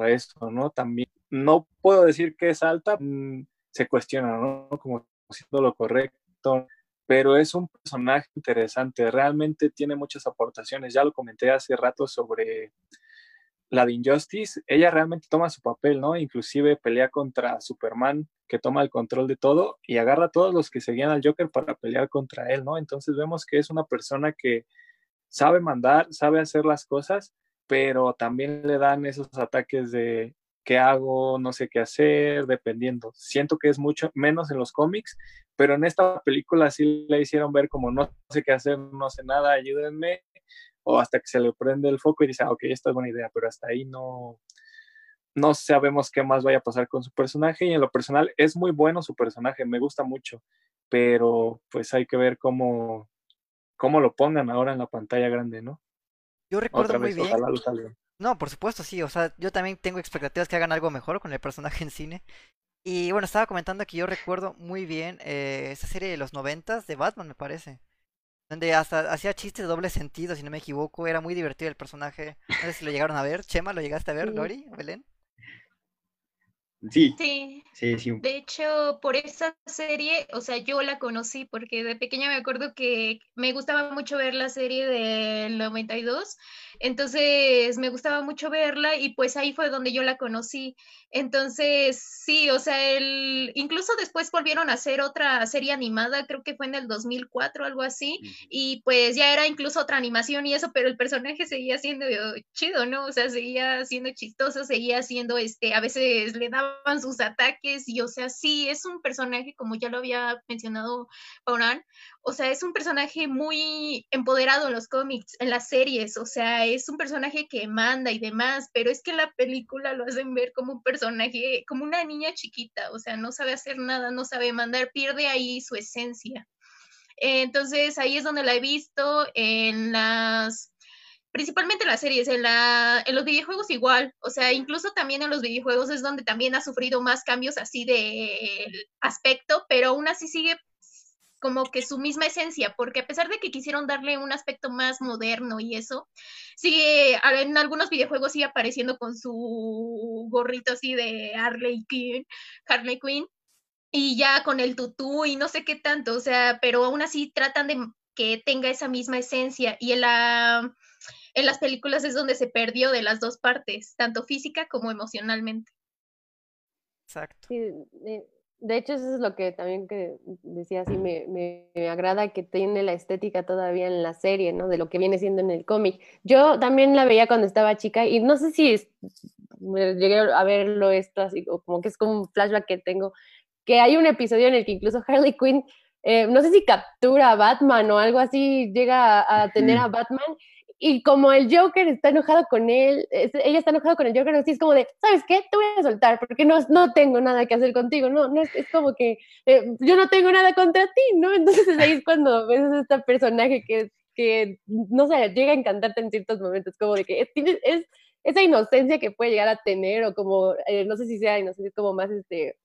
a esto, ¿no? También no puedo decir que es alta, mm, se cuestiona, ¿no? Como siendo lo correcto, pero es un personaje interesante, realmente tiene muchas aportaciones. Ya lo comenté hace rato sobre la de Injustice, ella realmente toma su papel, ¿no? Inclusive pelea contra Superman, que toma el control de todo y agarra a todos los que seguían al Joker para pelear contra él, ¿no? Entonces vemos que es una persona que sabe mandar, sabe hacer las cosas, pero también le dan esos ataques de qué hago, no sé qué hacer, dependiendo. Siento que es mucho menos en los cómics, pero en esta película sí le hicieron ver como no sé qué hacer, no sé nada, ayúdenme, o hasta que se le prende el foco y dice, ah, ok, esta es buena idea, pero hasta ahí no, no sabemos qué más vaya a pasar con su personaje y en lo personal es muy bueno su personaje, me gusta mucho, pero pues hay que ver cómo, cómo lo pongan ahora en la pantalla grande, ¿no? Yo recuerdo muy bien. No, por supuesto, sí, o sea, yo también tengo expectativas que hagan algo mejor con el personaje en cine. Y bueno, estaba comentando que yo recuerdo muy bien eh, esa serie de los noventas de Batman, me parece donde hasta hacía chistes de doble sentido, si no me equivoco, era muy divertido el personaje. No sé si lo llegaron a ver. Chema, ¿lo llegaste a ver, Lori, Belén? Sí. Sí. sí. De hecho, por esa serie, o sea, yo la conocí porque de pequeña me acuerdo que me gustaba mucho ver la serie del 92 entonces me gustaba mucho verla y pues ahí fue donde yo la conocí. Entonces, sí, o sea, el, incluso después volvieron a hacer otra serie animada, creo que fue en el 2004, algo así, y pues ya era incluso otra animación y eso, pero el personaje seguía siendo chido, ¿no? O sea, seguía siendo chistoso, seguía siendo, este, a veces le sus ataques y, o sea, sí, es un personaje, como ya lo había mencionado Pauran, o sea, es un personaje muy empoderado en los cómics, en las series, o sea, es un personaje que manda y demás, pero es que la película lo hacen ver como un personaje, como una niña chiquita, o sea, no sabe hacer nada, no sabe mandar, pierde ahí su esencia. Entonces, ahí es donde la he visto en las principalmente en las series, en, la, en los videojuegos igual, o sea, incluso también en los videojuegos es donde también ha sufrido más cambios así de aspecto, pero aún así sigue como que su misma esencia, porque a pesar de que quisieron darle un aspecto más moderno y eso, sigue, en algunos videojuegos sigue apareciendo con su gorrito así de Harley Quinn, Harley Quinn, y ya con el tutú y no sé qué tanto, o sea, pero aún así tratan de que tenga esa misma esencia y en la en las películas es donde se perdió de las dos partes, tanto física como emocionalmente. Exacto. Sí, de hecho, eso es lo que también que decía así, me, me, agrada que tiene la estética todavía en la serie, ¿no? De lo que viene siendo en el cómic. Yo también la veía cuando estaba chica y no sé si llegué a verlo esto así, o como que es como un flashback que tengo, que hay un episodio en el que incluso Harley Quinn, eh, no sé si captura a Batman o algo así, llega a, tener a Batman y como el Joker está enojado con él, ella está enojada con el Joker, así es como de, ¿sabes qué? Te voy a soltar porque no, no tengo nada que hacer contigo, no, no es, como que eh, yo no tengo nada contra ti, ¿no? Entonces ahí es cuando ves a este personaje que, que, no sé, llega a encantarte en ciertos momentos, como de que es, es esa inocencia que puede llegar a tener o como, eh, no sé si sea inocencia, es como más este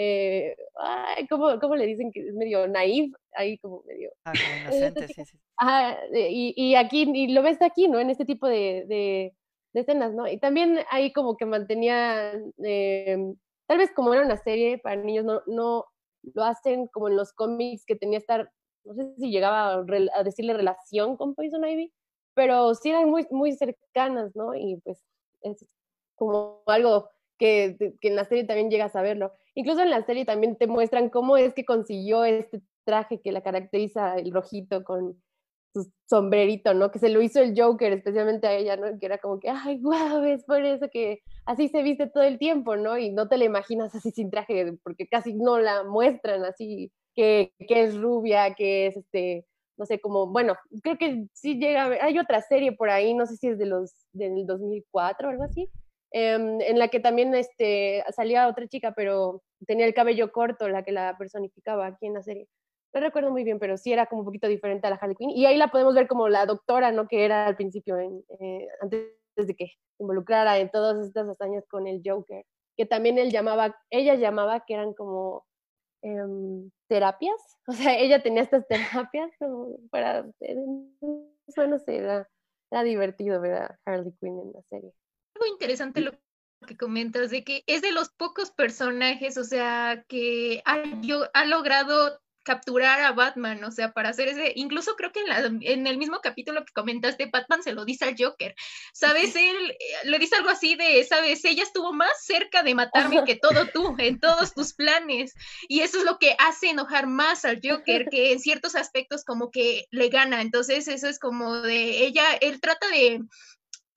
eh, ay, ¿cómo, ¿cómo, le dicen que es medio naive? Ahí como medio... Ah, inocente, sí, sí. y, y, aquí, y lo ves aquí, ¿no? En este tipo de, de, escenas, ¿no? Y también ahí como que mantenía, em, tal vez como era una serie para niños, no, no lo hacen como en los cómics que tenía estar, no sé si llegaba a, a decirle relación con Poison Ivy, pero sí eran muy, muy cercanas, ¿no? Y pues es como algo que, que, en la serie también llegas a verlo. Incluso en la serie también te muestran cómo es que consiguió este traje que la caracteriza el rojito con su sombrerito, ¿no? Que se lo hizo el Joker, especialmente a ella, ¿no? Que era como que, ay, guau, es por eso que así se viste todo el tiempo, ¿no? Y no te la imaginas así sin traje, porque casi no la muestran así, que, es rubia, que es este, no sé, como, bueno, creo que sí llega a hay otra serie por ahí, no sé si es de los, del 2004 o algo así, Em, en la que también este, salía otra chica, pero tenía el cabello corto, la que la personificaba aquí en la serie. no recuerdo muy bien, pero sí era como un poquito diferente a la Harley Quinn. Y ahí la podemos ver como la doctora, ¿no? Que era al principio, en, eh, antes de que involucrara en todas estas hazañas con el Joker. Que también él llamaba, ella llamaba que eran como em, terapias. O sea, ella tenía estas terapias como para... Bueno, sí, era, era divertido ver a Harley Quinn en la serie. Algo interesante lo que comentas de que es de los pocos personajes, o sea, que ha, ha logrado capturar a Batman, o sea, para hacer ese, incluso creo que en, el mismo capítulo que comentaste, Batman se lo dice al Joker, ¿sabes? Él eh, le dice algo así de, ¿sabes? Ella estuvo más cerca de matarme que todo tú, en todos tus planes, y eso es lo que hace enojar más al Joker, que en ciertos aspectos como que le gana, entonces eso es como de, ella, él trata de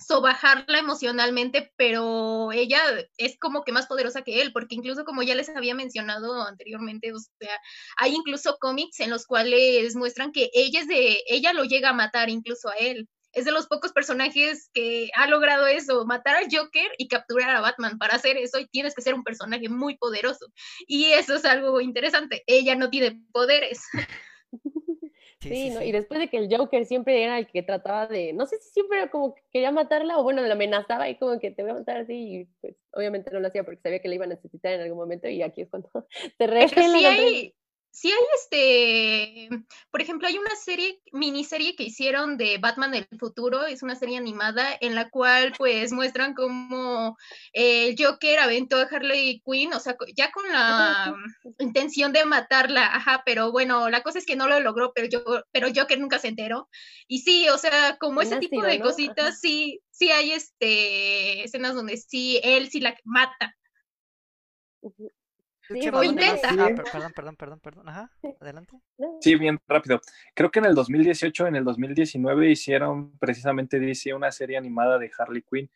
sobajarla emocionalmente, pero ella es como que más poderosa que él, porque incluso como ya les había mencionado anteriormente, o sea, hay incluso cómics en los cuales muestran que ella es de, ella lo llega a matar incluso a él. Es de los pocos personajes que ha logrado eso, matar al Joker y capturar a Batman. Para hacer eso tienes que ser un personaje muy poderoso. Y eso es algo interesante. Ella no tiene poderes. Sí, ¿no? y después de que el Joker siempre era el que trataba de, no sé si siempre como que quería matarla o bueno, la amenazaba y como que te voy a matar así y pues obviamente no lo hacía porque sabía que la iba a necesitar en algún momento y aquí es cuando te sí Sí hay este, por ejemplo, hay una serie, miniserie que hicieron de Batman del futuro, es una serie animada en la cual pues muestran cómo el Joker aventó a Harley Quinn, o sea, ya con la intención de matarla, ajá, pero bueno, la cosa es que no lo logró, pero yo, pero Joker nunca se enteró. Y sí, o sea, como ese tipo de cositas, sí, sí hay este escenas donde sí, él sí la mata. Sí, perdón, perdón, perdón, perdón. Ajá, adelante. Sí, bien rápido. Creo que en el 2018, en el 2019 hicieron precisamente DC una serie animada de Harley Quinn.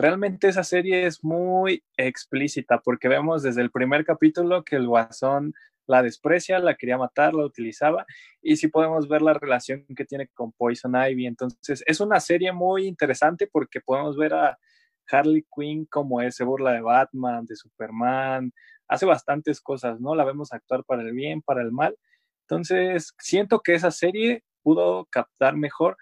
Realmente esa serie es muy explícita porque vemos desde el primer capítulo que el guasón la desprecia, la quería matar, la utilizaba y sí podemos ver la relación que tiene con Poison Ivy. Entonces es una serie muy interesante porque podemos ver a Harley Quinn como ese burla de Batman, de Superman, hace bastantes cosas, ¿no? La vemos actuar para el bien, para el mal. Entonces, siento que esa serie pudo captar mejor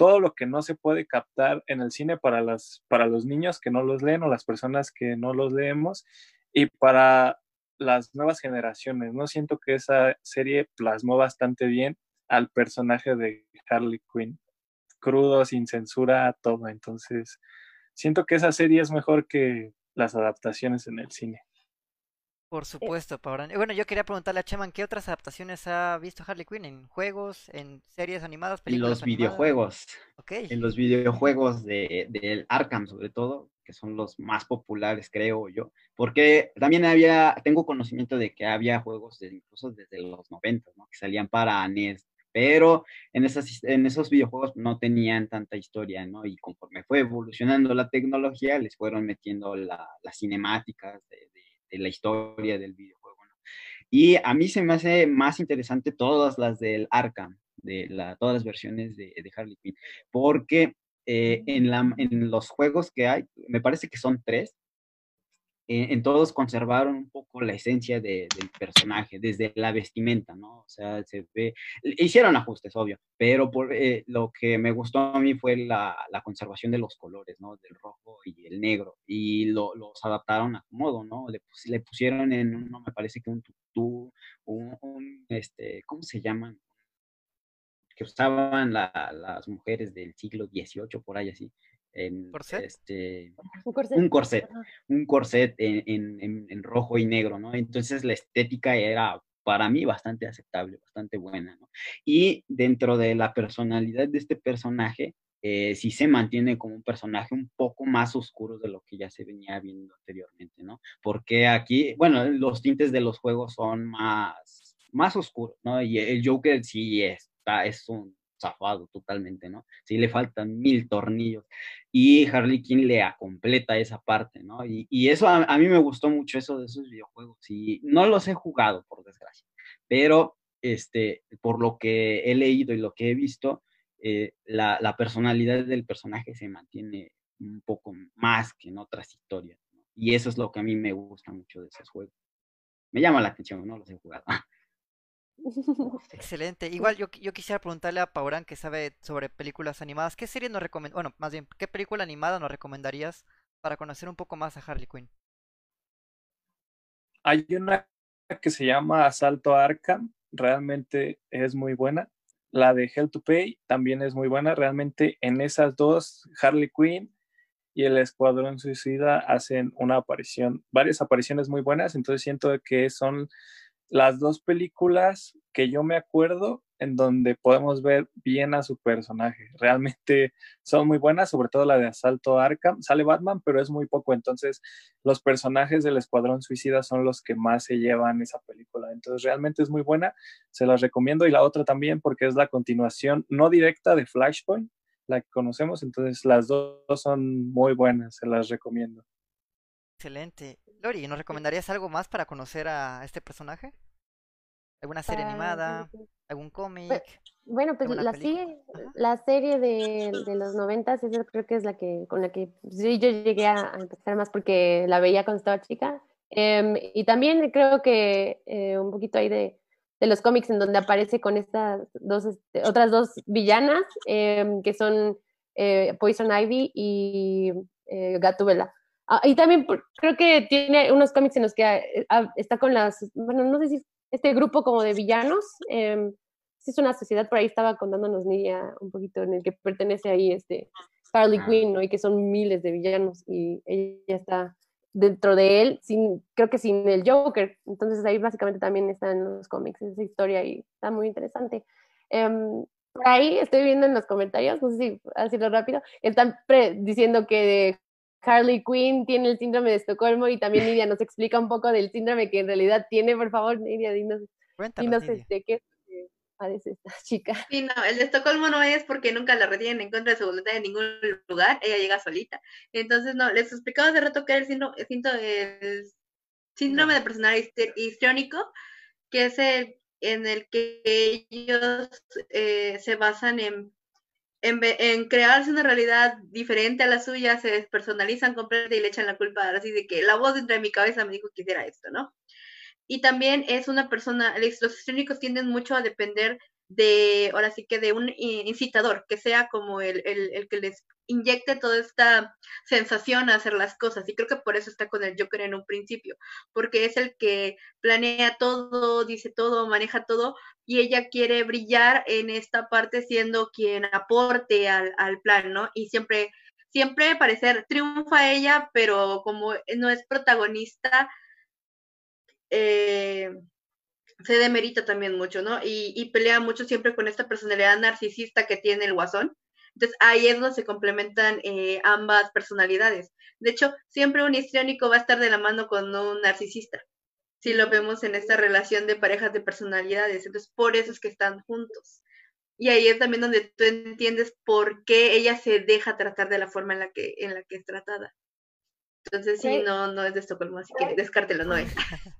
todo lo que no se puede captar en el cine para, las, para los niños que no los leen o las personas que no los leemos y para las nuevas generaciones, ¿no? Siento que esa serie plasmó bastante bien al personaje de Harley Quinn, crudo, sin censura, todo. Entonces, siento que esa serie es mejor que las adaptaciones en el cine. Por supuesto, Paola. Bueno, yo quería preguntarle a Cheman, ¿qué otras adaptaciones ha visto Harley Quinn? ¿En juegos, en series animadas, películas En los videojuegos. En los videojuegos de, del Arkham, sobre todo, que son los más populares, creo yo. Porque también había, tengo conocimiento de que había juegos incluso desde los 90, ¿no? Que salían para NES. Pero en, esas, en esos videojuegos no tenían tanta historia, ¿no? Y conforme fue evolucionando la tecnología, les fueron metiendo las cinemáticas de de la historia del videojuego. ¿no? Y a mí se me hace más interesante todas las del Arkham, de la, todas las versiones de, de Harley Quinn, porque eh, en, la, en los juegos que hay, me parece que son tres, en todos conservaron un poco la esencia del personaje, desde la vestimenta, ¿no? O sea, se ve, hicieron ajustes, obvio, pero por, eh, lo que me gustó a mí fue la, la, conservación de los colores, ¿no? Del rojo y el negro, y lo, los adaptaron a modo, ¿no? Le, le, pusieron en uno, me parece que un tutú, un, un este, ¿cómo se llaman? Que usaban la, las mujeres del siglo XVIII, por ahí así en este un corset, un corset, en, rojo y negro, ¿no? Entonces la estética era para mí bastante aceptable, bastante buena, ¿no? Y dentro de la personalidad de este personaje, eh, sí se mantiene como un personaje un poco más oscuro de lo que ya se venía viendo anteriormente, ¿no? Porque aquí, bueno, los tintes de los juegos son más, más oscuros, ¿no? Y el Joker sí está, es un zafado totalmente, ¿no? Sí le faltan mil tornillos y Harley Quinn le completa esa parte, ¿no? Y, eso a, mí me gustó mucho eso de esos videojuegos y no los he jugado, por desgracia, pero este, por lo que he leído y lo que he visto, eh, la, personalidad del personaje se mantiene un poco más que en otras historias, ¿no? Y eso es lo que a mí me gusta mucho de esos juegos. Me llama la atención, no los he jugado. Excelente. Igual yo, yo quisiera preguntarle a Pauran que sabe sobre películas animadas. ¿Qué serie nos recomienda? Bueno, más bien, ¿qué película animada nos recomendarías para conocer un poco más a Harley Quinn? Hay una que se llama Asalto a Arkham. Realmente es muy buena. La de Hell to Pay también es muy buena. Realmente en esas dos, Harley Quinn y el Escuadrón Suicida hacen una aparición, varias apariciones muy buenas. Entonces siento que son las dos películas que yo me acuerdo en donde podemos ver bien a su personaje. Realmente son muy buenas, sobre todo la de Asalto a Arkham. Sale Batman, pero es muy poco. Entonces, los personajes del Escuadrón Suicida son los que más se llevan esa película. Entonces, realmente es muy buena. Se las recomiendo. Y la otra también, porque es la continuación no directa de Flashpoint, la que conocemos. Entonces, las dos son muy buenas. Se las recomiendo. Excelente. Lori, ¿nos recomendarías algo más para conocer a este personaje? ¿Alguna serie animada? ¿Algún cómic? Bueno, pues ¿Alguna la, sigue- la serie de, de los noventas, esa creo que es la que con la que sí yo llegué a, empezar más porque la veía cuando estaba chica. Em, y también creo que eh, un poquito ahí de, de los cómics en donde aparece con estas dos, este, otras dos villanas em, que son eh, Poison Ivy y eh, Gatúbela. Ah, y también creo que tiene unos cómics en los que eh, ah, está con las, bueno, no sé si este grupo como de villanos. sí es una sociedad, por ahí estaba contándonos Nidia un poquito, en el que pertenece ahí este Harley Ah. Quinn, ¿no? Y que son miles de villanos y ella está dentro de él, sin, creo que sin el Joker. Entonces ahí básicamente también están los cómics, esa historia y está muy interesante. Em, por ahí estoy viendo en los comentarios, no sé si decirlo rápido, están diciendo que Harley Quinn tiene el síndrome de Estocolmo y también Nidia nos explica un poco del síndrome que en realidad tiene, por favor, Nidia, dinos, Cuéntanos, dinos Nidia. este, qué es lo que padece esta chica. Sí, no, el de Estocolmo no es porque nunca la retienen en contra de su voluntad en ningún lugar, ella llega solita. Entonces, no, les explicaba hace rato que era el síndrome, el síndrome, el síndrome de personalidad histriónico, que es el en el que ellos eh, se basan en, en, en crearse una realidad diferente a la suya, se despersonalizan completamente y le echan la culpa así de que la voz dentro de mi cabeza me dijo que hiciera esto, ¿no? Y también es una persona, los histriónicos tienden mucho a depender de, ahora sí que de un incitador, que sea como el, el, el que les inyecte toda esta sensación a hacer las cosas. Y creo que por eso está con el Joker en un principio, porque es el que planea todo, dice todo, maneja todo, y ella quiere brillar en esta parte siendo quien aporte al, al plan, ¿no? Y siempre, siempre parecer triunfa ella, pero como no es protagonista, eh, se demerita también mucho, ¿no? Y, y, pelea mucho siempre con esta personalidad narcisista que tiene el guasón. Entonces ahí es donde se complementan eh, ambas personalidades. De hecho, siempre un histriónico va a estar de la mano con un narcisista. Si lo vemos en esta relación de parejas de personalidades. Entonces, por eso es que están juntos. Y ahí es también donde tú entiendes por qué ella se deja tratar de la forma en la que, en la que es tratada. Entonces, sí, no, no es de Estocolmo, así que descártelo, no es.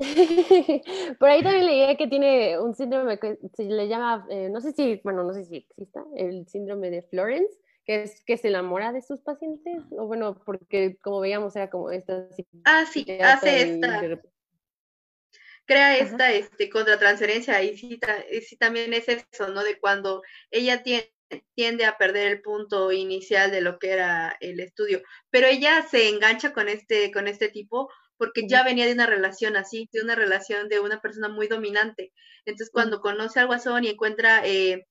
Por ahí también leí que tiene un síndrome que se le llama, eh, no sé si, bueno, no sé si exista, el síndrome de Florence, que es que se enamora de sus pacientes, o bueno, porque como veíamos era como esta... Ah, sí, hace esta... Y... Crea esta Ajá. este, contratransferencia y sí, sí, también es eso, ¿no? De cuando ella tiene, tiende a perder el punto inicial de lo que era el estudio, pero ella se engancha con este, con este tipo porque ya venía de una relación así, de una relación de una persona muy dominante. Entonces, cuando conoce al guasón y encuentra eh,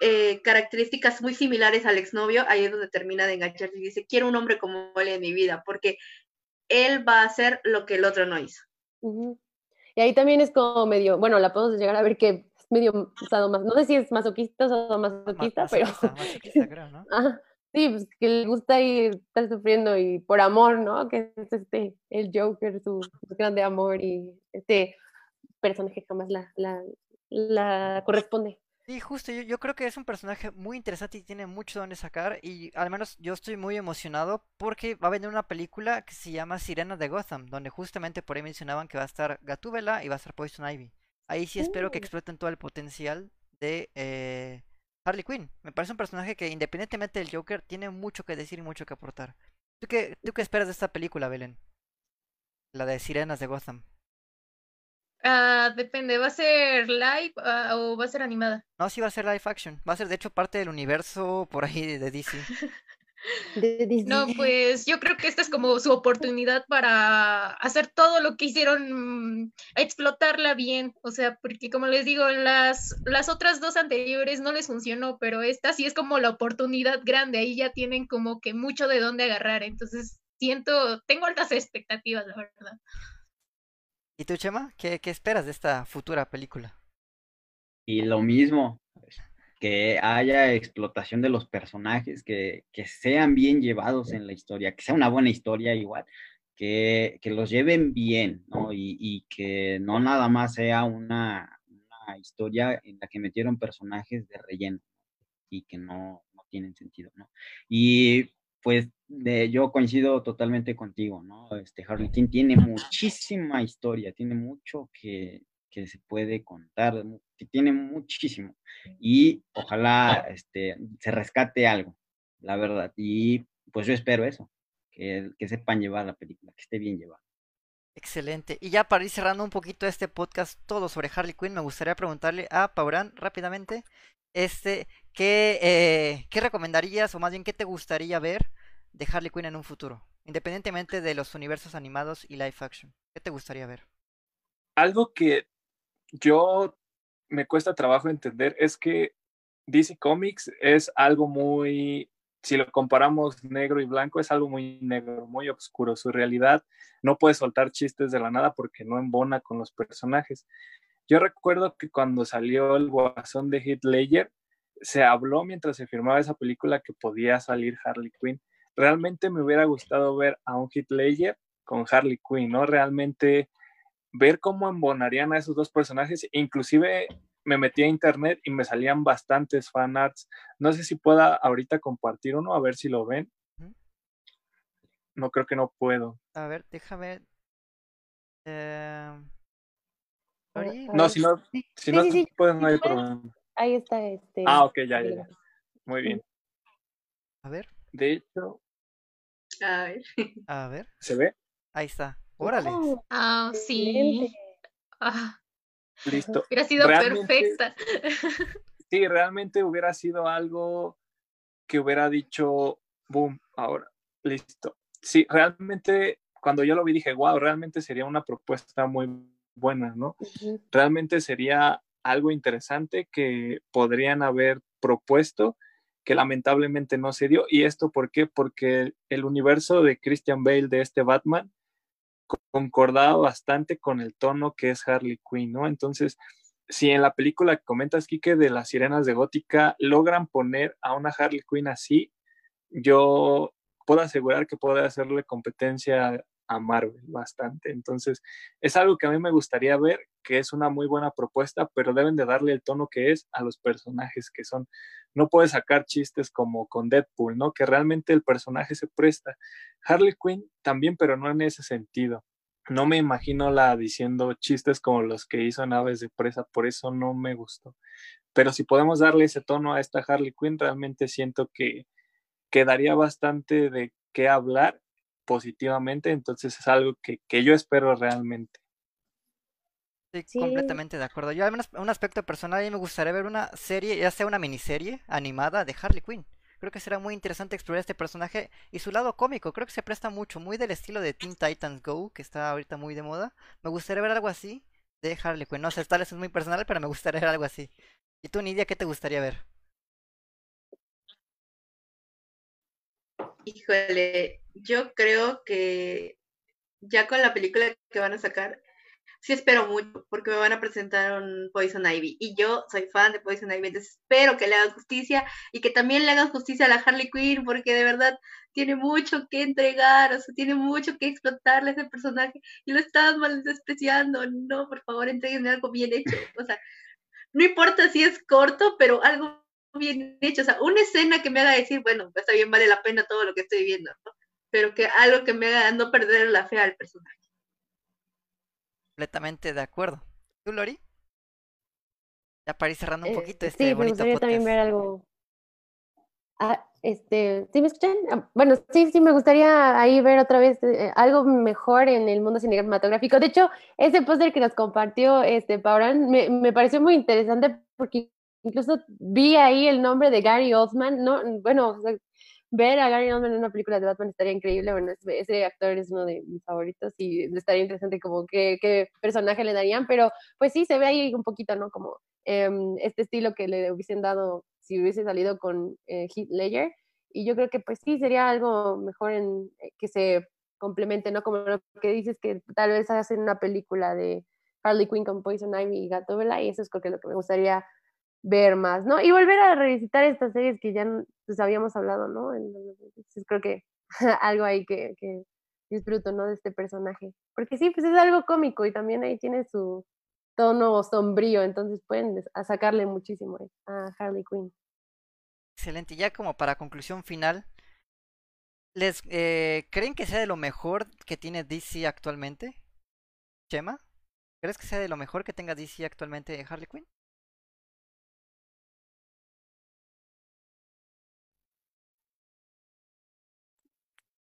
eh, características muy similares al exnovio, ahí es donde termina de engancharse y dice, quiero un hombre como él en mi vida, porque él va a hacer lo que el otro no hizo. Uh -huh. Y ahí también es como medio, bueno, la podemos llegar a ver que es medio más, no sé si es masoquista o masoquista, pero... Masoquista, masoquista, creo, ¿no? Ajá. Sí, pues que le gusta ir estar sufriendo y por amor, ¿no? Que es este, el Joker, su, su grande amor y este personaje jamás la, la, la corresponde. Sí, justo, yo, yo, creo que es un personaje muy interesante y tiene mucho donde sacar y al menos yo estoy muy emocionado porque va a venir una película que se llama Sirena de Gotham, donde justamente por ahí mencionaban que va a estar Gatúbela y va a estar Poison Ivy. Ahí sí espero que exploten todo el potencial de eh, Harley Quinn. Me parece un personaje que independientemente del Joker tiene mucho que decir y mucho que aportar. ¿Tú qué, tú qué esperas de esta película, Belén? La de Sirenas de Gotham. Ah, depende, ¿va a ser live ah, o va a ser animada? No, sí va a ser live action. Va a ser de hecho parte del universo por ahí de DC. de Disney. No, pues yo creo que esta es como su oportunidad para hacer todo lo que hicieron, mm, explotarla bien. O sea, porque como les digo, las, las otras dos anteriores no les funcionó, pero esta sí es como la oportunidad grande. Ahí ya tienen como que mucho de dónde agarrar. Entonces, siento, tengo altas expectativas, la verdad. ¿Y tú, Chema? ¿Qué, qué esperas de esta futura película? Y lo mismo, que haya explotación de los personajes, que, que sean bien llevados en la historia, que sea una buena historia igual, que, que los lleven bien, ¿no? Y, que no nada más sea una, una, historia en la que metieron personajes de relleno y que no, no tienen sentido, ¿no? Y pues de, yo coincido totalmente contigo, ¿no? Este Harley Quinn tiene muchísima historia, tiene mucho que, que se puede contar, que tiene muchísimo. Y ojalá este, se rescate algo, la verdad. Y pues yo espero eso, que, que sepan llevar la película, que esté bien llevada. Excelente. Y ya para ir cerrando un poquito este podcast todo sobre Harley Quinn, me gustaría preguntarle a Paurán rápidamente, este, ¿qué, eh, ¿qué recomendarías o más bien qué te gustaría ver de Harley Quinn en un futuro? Independientemente de los universos animados y live action. ¿Qué te gustaría ver? Algo que yo me cuesta trabajo entender es que DC Comics es algo muy, si lo comparamos negro y blanco, es algo muy negro, muy oscuro. Su realidad no puede soltar chistes de la nada porque no embona con los personajes. Yo recuerdo que cuando salió el guasón de Heath Ledger, se habló mientras se firmaba esa película que podía salir Harley Quinn. Realmente me hubiera gustado ver a un Heath Ledger con Harley Quinn, ¿no? Realmente ver cómo embonarían a esos dos personajes. Inclusive me metí a internet y me salían bastantes fanarts. No sé si pueda ahorita compartir uno, a ver si lo ven. No creo que no puedo. A ver, déjame. Eh... No, si no, si no sí, pueden, no hay problema. Ahí está este. Ah, ok, ya, ya, ya. Muy bien. A ver. De hecho. A ver. A ver. ¿Se ve? Ahí está. Órale. Oh, ah, sí. Ah. Listo. Hubiera sido perfecta. Sí, realmente hubiera sido algo que hubiera dicho, boom, ahora, listo. Sí, realmente cuando yo lo vi dije, wow, realmente sería una propuesta muy buena, ¿no? Realmente sería algo interesante que podrían haber propuesto que lamentablemente no se dio. ¿Y esto por qué? Porque el universo de Christian Bale de este Batman concordaba bastante con el tono que es Harley Quinn, ¿no? Entonces, si en la película que comentas, Kike, de las sirenas de Gótica, logran poner a una Harley Quinn así, yo puedo asegurar que puede hacerle competencia a Marvel bastante. Entonces, es algo que a mí me gustaría ver, que es una muy buena propuesta, pero deben de darle el tono que es a los personajes que son. No puedes sacar chistes como con Deadpool, ¿no? Que realmente el personaje se presta. Harley Quinn también, pero no en ese sentido. No me imagino la diciendo chistes como los que hizo en Aves de Presa, por eso no me gustó. Pero si podemos darle ese tono a esta Harley Quinn, realmente siento que quedaría bastante de qué hablar positivamente, entonces es algo que, que yo espero realmente. Sí, sí, completamente de acuerdo. Yo al menos un aspecto personal y me gustaría ver una serie, ya sea una miniserie animada de Harley Quinn. Creo que será muy interesante explorar este personaje y su lado cómico. Creo que se presta mucho, muy del estilo de Teen Titans Go, que está ahorita muy de moda. Me gustaría ver algo así de Harley Quinn. No sé, tal vez es muy personal, pero me gustaría ver algo así. ¿Y tú, Nidia, qué te gustaría ver? Híjole, yo creo que ya con la película que van a sacar, sí espero mucho, porque me van a presentar un Poison Ivy. Y yo soy fan de Poison Ivy, entonces espero que le hagan justicia y que también le hagan justicia a la Harley Quinn, porque de verdad tiene mucho que entregar, o sea, tiene mucho que explotarle a ese personaje y lo estás mal despreciando. No, por favor, entreguenme algo bien hecho. O sea, no importa si es corto, pero algo bien hecho, o sea, una escena que me haga decir, bueno, está bien, vale la pena todo lo que estoy viendo, ¿no? pero que algo que me haga no perder la fe al personaje. Completamente de acuerdo. ¿Tú, Lori? Ya para ir cerrando un Eh, poquito este sí, me bonito gustaría también ver algo. Ah, Este, ¿sí me escuchan? Ah, bueno, sí, sí, me gustaría ahí ver otra vez eh, algo mejor en el mundo cinematográfico. De hecho, ese póster que nos compartió este Pauran me, me, pareció muy interesante porque incluso vi ahí el nombre de Gary Oldman, no, bueno, ver a Gary Oldman en una película de Batman estaría increíble, bueno, ese actor es uno de mis favoritos y estaría interesante como qué, qué personaje le darían, pero pues sí, se ve ahí un poquito, ¿no? Como eh, este estilo que le hubiesen dado si hubiese salido con eh, Heath Ledger, y yo creo que pues sí, sería algo mejor en eh, que se complemente, ¿no? Como lo que dices que tal vez hacen una película de Harley Quinn con Poison Ivy y Gatúbela, y eso es creo que lo que me gustaría ver más, ¿no? Y volver a revisitar estas series que ya pues, habíamos hablado, ¿no? Entonces creo que algo ahí que, que, disfruto, ¿no? De este personaje. Porque sí, pues es algo cómico y también ahí tiene su tono sombrío, entonces pueden sacarle muchísimo a Harley Quinn. Excelente, ya como para conclusión final, ¿les eh, creen que sea de lo mejor que tiene DC actualmente? Chema, ¿crees que sea de lo mejor que tenga DC actualmente Harley Quinn?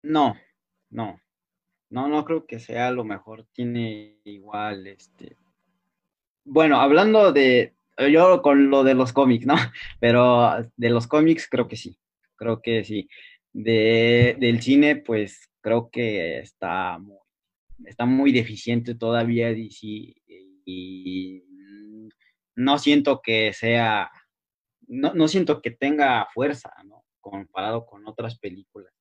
No, no. No, no creo que sea lo mejor. Tiene igual, este. Bueno, hablando de. Yo con lo de los cómics, ¿no? Pero de los cómics creo que sí. Creo que sí. De, del cine, pues creo que está muy, está muy deficiente todavía DC y no siento que sea, no, no siento que tenga fuerza, ¿no? Comparado con otras películas.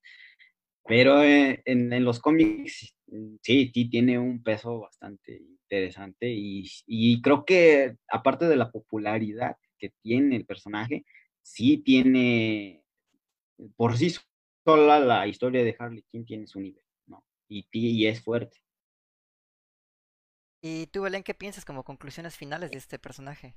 Pero eh, en, los cómics, sí, sí tiene un peso bastante interesante y, creo que aparte de la popularidad que tiene el personaje, sí tiene, por sí sola la historia de Harley Quinn tiene su nivel, ¿no? Y, y es fuerte. ¿Y tú, Belén, qué piensas como conclusiones finales de este personaje?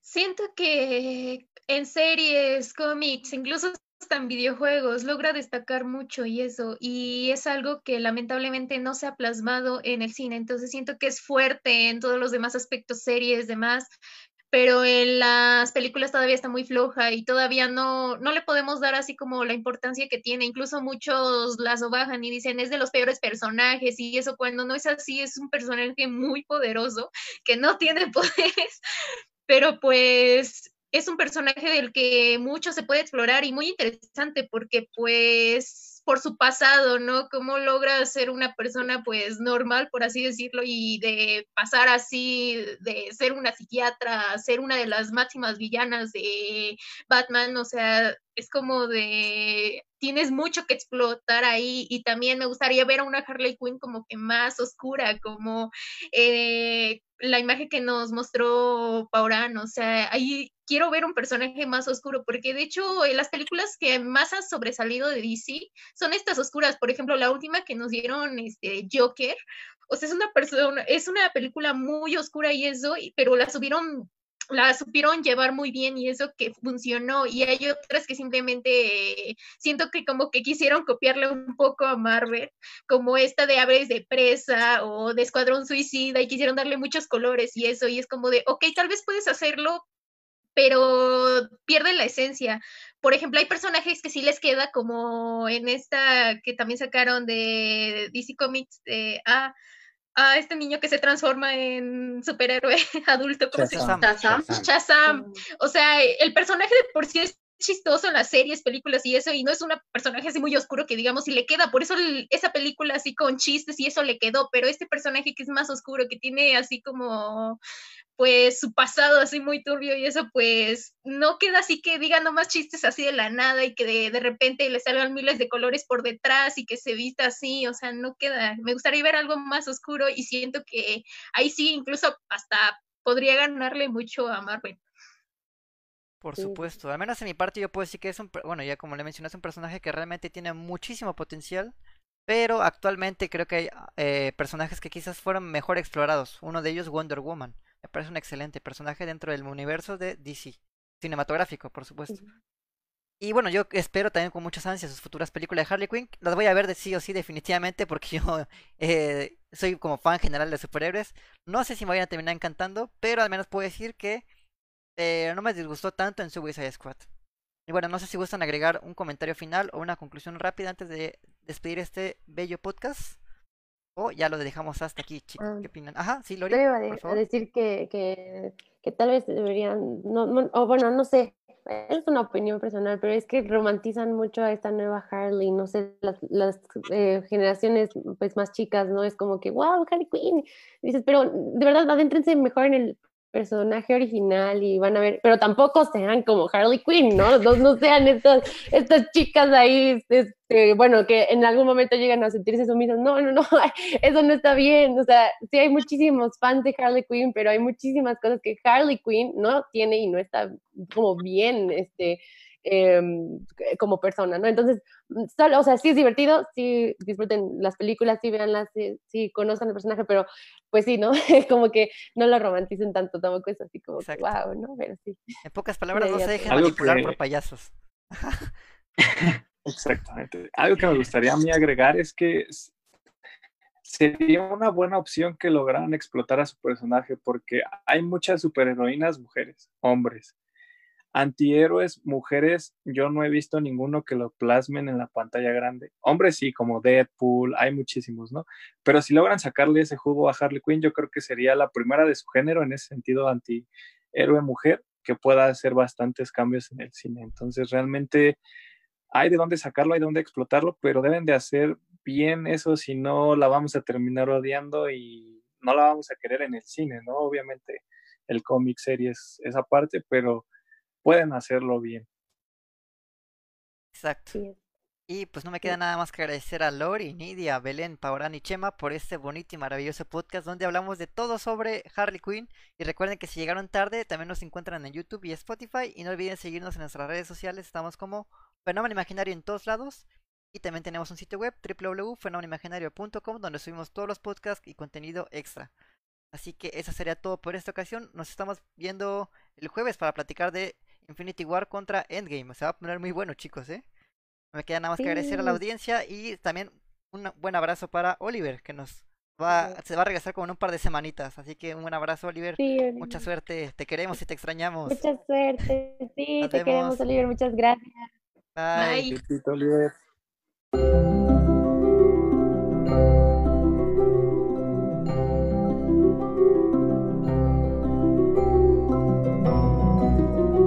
Siento que en series, cómics, incluso en videojuegos, logra destacar mucho y eso, y es algo que lamentablemente no se ha plasmado en el cine, entonces siento que es fuerte en todos los demás aspectos, series, demás, pero en las películas todavía está muy floja y todavía no, no le podemos dar así como la importancia que tiene, incluso muchos la bajan y dicen es de los peores personajes y eso cuando no es así, es un personaje muy poderoso que no tiene poderes, pero pues es un personaje del que mucho se puede explorar y muy interesante porque pues por su pasado, ¿no? Cómo logra ser una persona pues normal, por así decirlo, y de pasar así, de ser una psiquiatra, ser una de las máximas villanas de Batman, o sea, es como de tienes mucho que explotar ahí y también me gustaría ver a una Harley Quinn como que más oscura, como eh, la imagen que nos mostró Pauran, o sea, ahí quiero ver un personaje más oscuro, porque de hecho las películas que más han sobresalido de DC son estas oscuras, por ejemplo, la última que nos dieron, este, Joker, o sea, es una persona, es una película muy oscura y eso, pero la subieron la supieron llevar muy bien y eso que funcionó y hay otras que simplemente siento que como que quisieron copiarle un poco a Marvel, como esta de Aves de Presa o de Escuadrón Suicida y quisieron darle muchos colores y eso y es como de, ok, tal vez puedes hacerlo, pero pierde la esencia. Por ejemplo, hay personajes que sí les queda como en esta que también sacaron de DC Comics de... Ah, a este niño que se transforma en superhéroe adulto, ¿cómo se llama? Shazam. O sea, el personaje de por sí es chistoso en las series, películas y eso, y no es un personaje así muy oscuro que digamos y le queda, por eso esa película así con chistes y eso le quedó, pero este personaje que es más oscuro, que tiene así como pues su pasado así muy turbio y eso pues no queda así que diga nomás chistes así de la nada y que de, de, repente le salgan miles de colores por detrás y que se vista así, o sea, no queda. Me gustaría ver algo más oscuro y siento que ahí sí incluso hasta podría ganarle mucho a Marvel. Por supuesto, al menos en mi parte yo puedo decir que es un, bueno, ya como le mencioné, es un personaje que realmente tiene muchísimo potencial, pero actualmente creo que hay eh, personajes que quizás fueron mejor explorados. Uno de ellos Wonder Woman. Me parece un excelente personaje dentro del universo de DC. Cinematográfico, por supuesto. Y bueno, yo espero también con muchas ansias sus futuras películas de Harley Quinn. Las voy a ver de sí o sí definitivamente porque yo eh, soy como fan general de superhéroes. No sé si me vayan a terminar encantando, pero al menos puedo decir que eh, no me disgustó tanto en Suicide Squad. Y bueno, no sé si gustan agregar un comentario final o una conclusión rápida antes de despedir este bello podcast. O ya lo dejamos hasta aquí, chicos. Ah. ¿Qué opinan? Ajá, sí, Lori. Yo iba a, por decir que, que, que tal vez deberían, no, no- o bueno, no sé, es una opinión personal, pero es que romantizan mucho a esta nueva Harley, no sé, las, las eh, generaciones pues más chicas, ¿no? Es como que, wow, Harley Quinn. Dices, pero de verdad, adéntrense mejor en el personaje original y van a ver, pero tampoco sean como Harley Quinn, ¿no? No, no sean estas, estas chicas ahí, este, bueno, que en algún momento llegan a sentirse sumisas. No, no, no, eso no está bien. O sea, sí hay muchísimos fans de Harley Quinn, pero hay muchísimas cosas que Harley Quinn no tiene y no está como bien, este, em, como persona, ¿no? Entonces, solo, o sea, sí es divertido, sí disfruten las películas, sí veanlas, sí, sí conozcan el personaje, pero pues sí, ¿no? como que no lo romanticen tanto, tampoco es así como que, wow, ¿no? Pero sí. En pocas palabras, no se dejen manipular que- por payasos. Exactamente. Algo que me gustaría a mí agregar es que sería una buena opción que lograran explotar a su personaje porque hay muchas superheroínas mujeres, hombres. Antihéroes mujeres, yo no he visto ninguno que lo plasmen en la pantalla grande. Hombres sí, como Deadpool, hay muchísimos, ¿no? Pero si logran sacarle ese jugo a Harley Quinn, yo creo que sería la primera de su género en ese sentido antihéroe mujer que pueda hacer bastantes cambios en el cine. Entonces, realmente hay de dónde sacarlo, hay de dónde explotarlo, pero deben de hacer bien eso, si no la vamos a terminar odiando y no la vamos a querer en el cine, ¿no? Obviamente el cómic serie es esa parte, pero pueden hacerlo bien. Exacto. Sí. Y pues no me queda nada más que agradecer a Lori, Nidia, Belén, Paurán y Chema por este bonito y maravilloso podcast donde hablamos de todo sobre Harley Quinn. Y recuerden que si llegaron tarde, también nos encuentran en YouTube y Spotify. Y no olviden seguirnos en nuestras redes sociales, estamos como Fenómeno Imaginario en todos lados. Y también tenemos un sitio web, www.fenomenimaginario.com, donde subimos todos los podcasts y contenido extra. Así que eso sería todo por esta ocasión. Nos estamos viendo el jueves para platicar de Infinity War contra Endgame. Se va a poner muy bueno, chicos, ¿eh? No me queda nada más que agradecer a la Sí. audiencia y también un buen abrazo para Oliver, que nos va, se va a regresar como en un par de semanitas. Así que un buen abrazo, Oliver. Sí, Mucha suerte, te queremos y te extrañamos. Mucha suerte. Sí, Nos te queremos. Oliver. Muchas gracias. Bye. Bye. Oliver.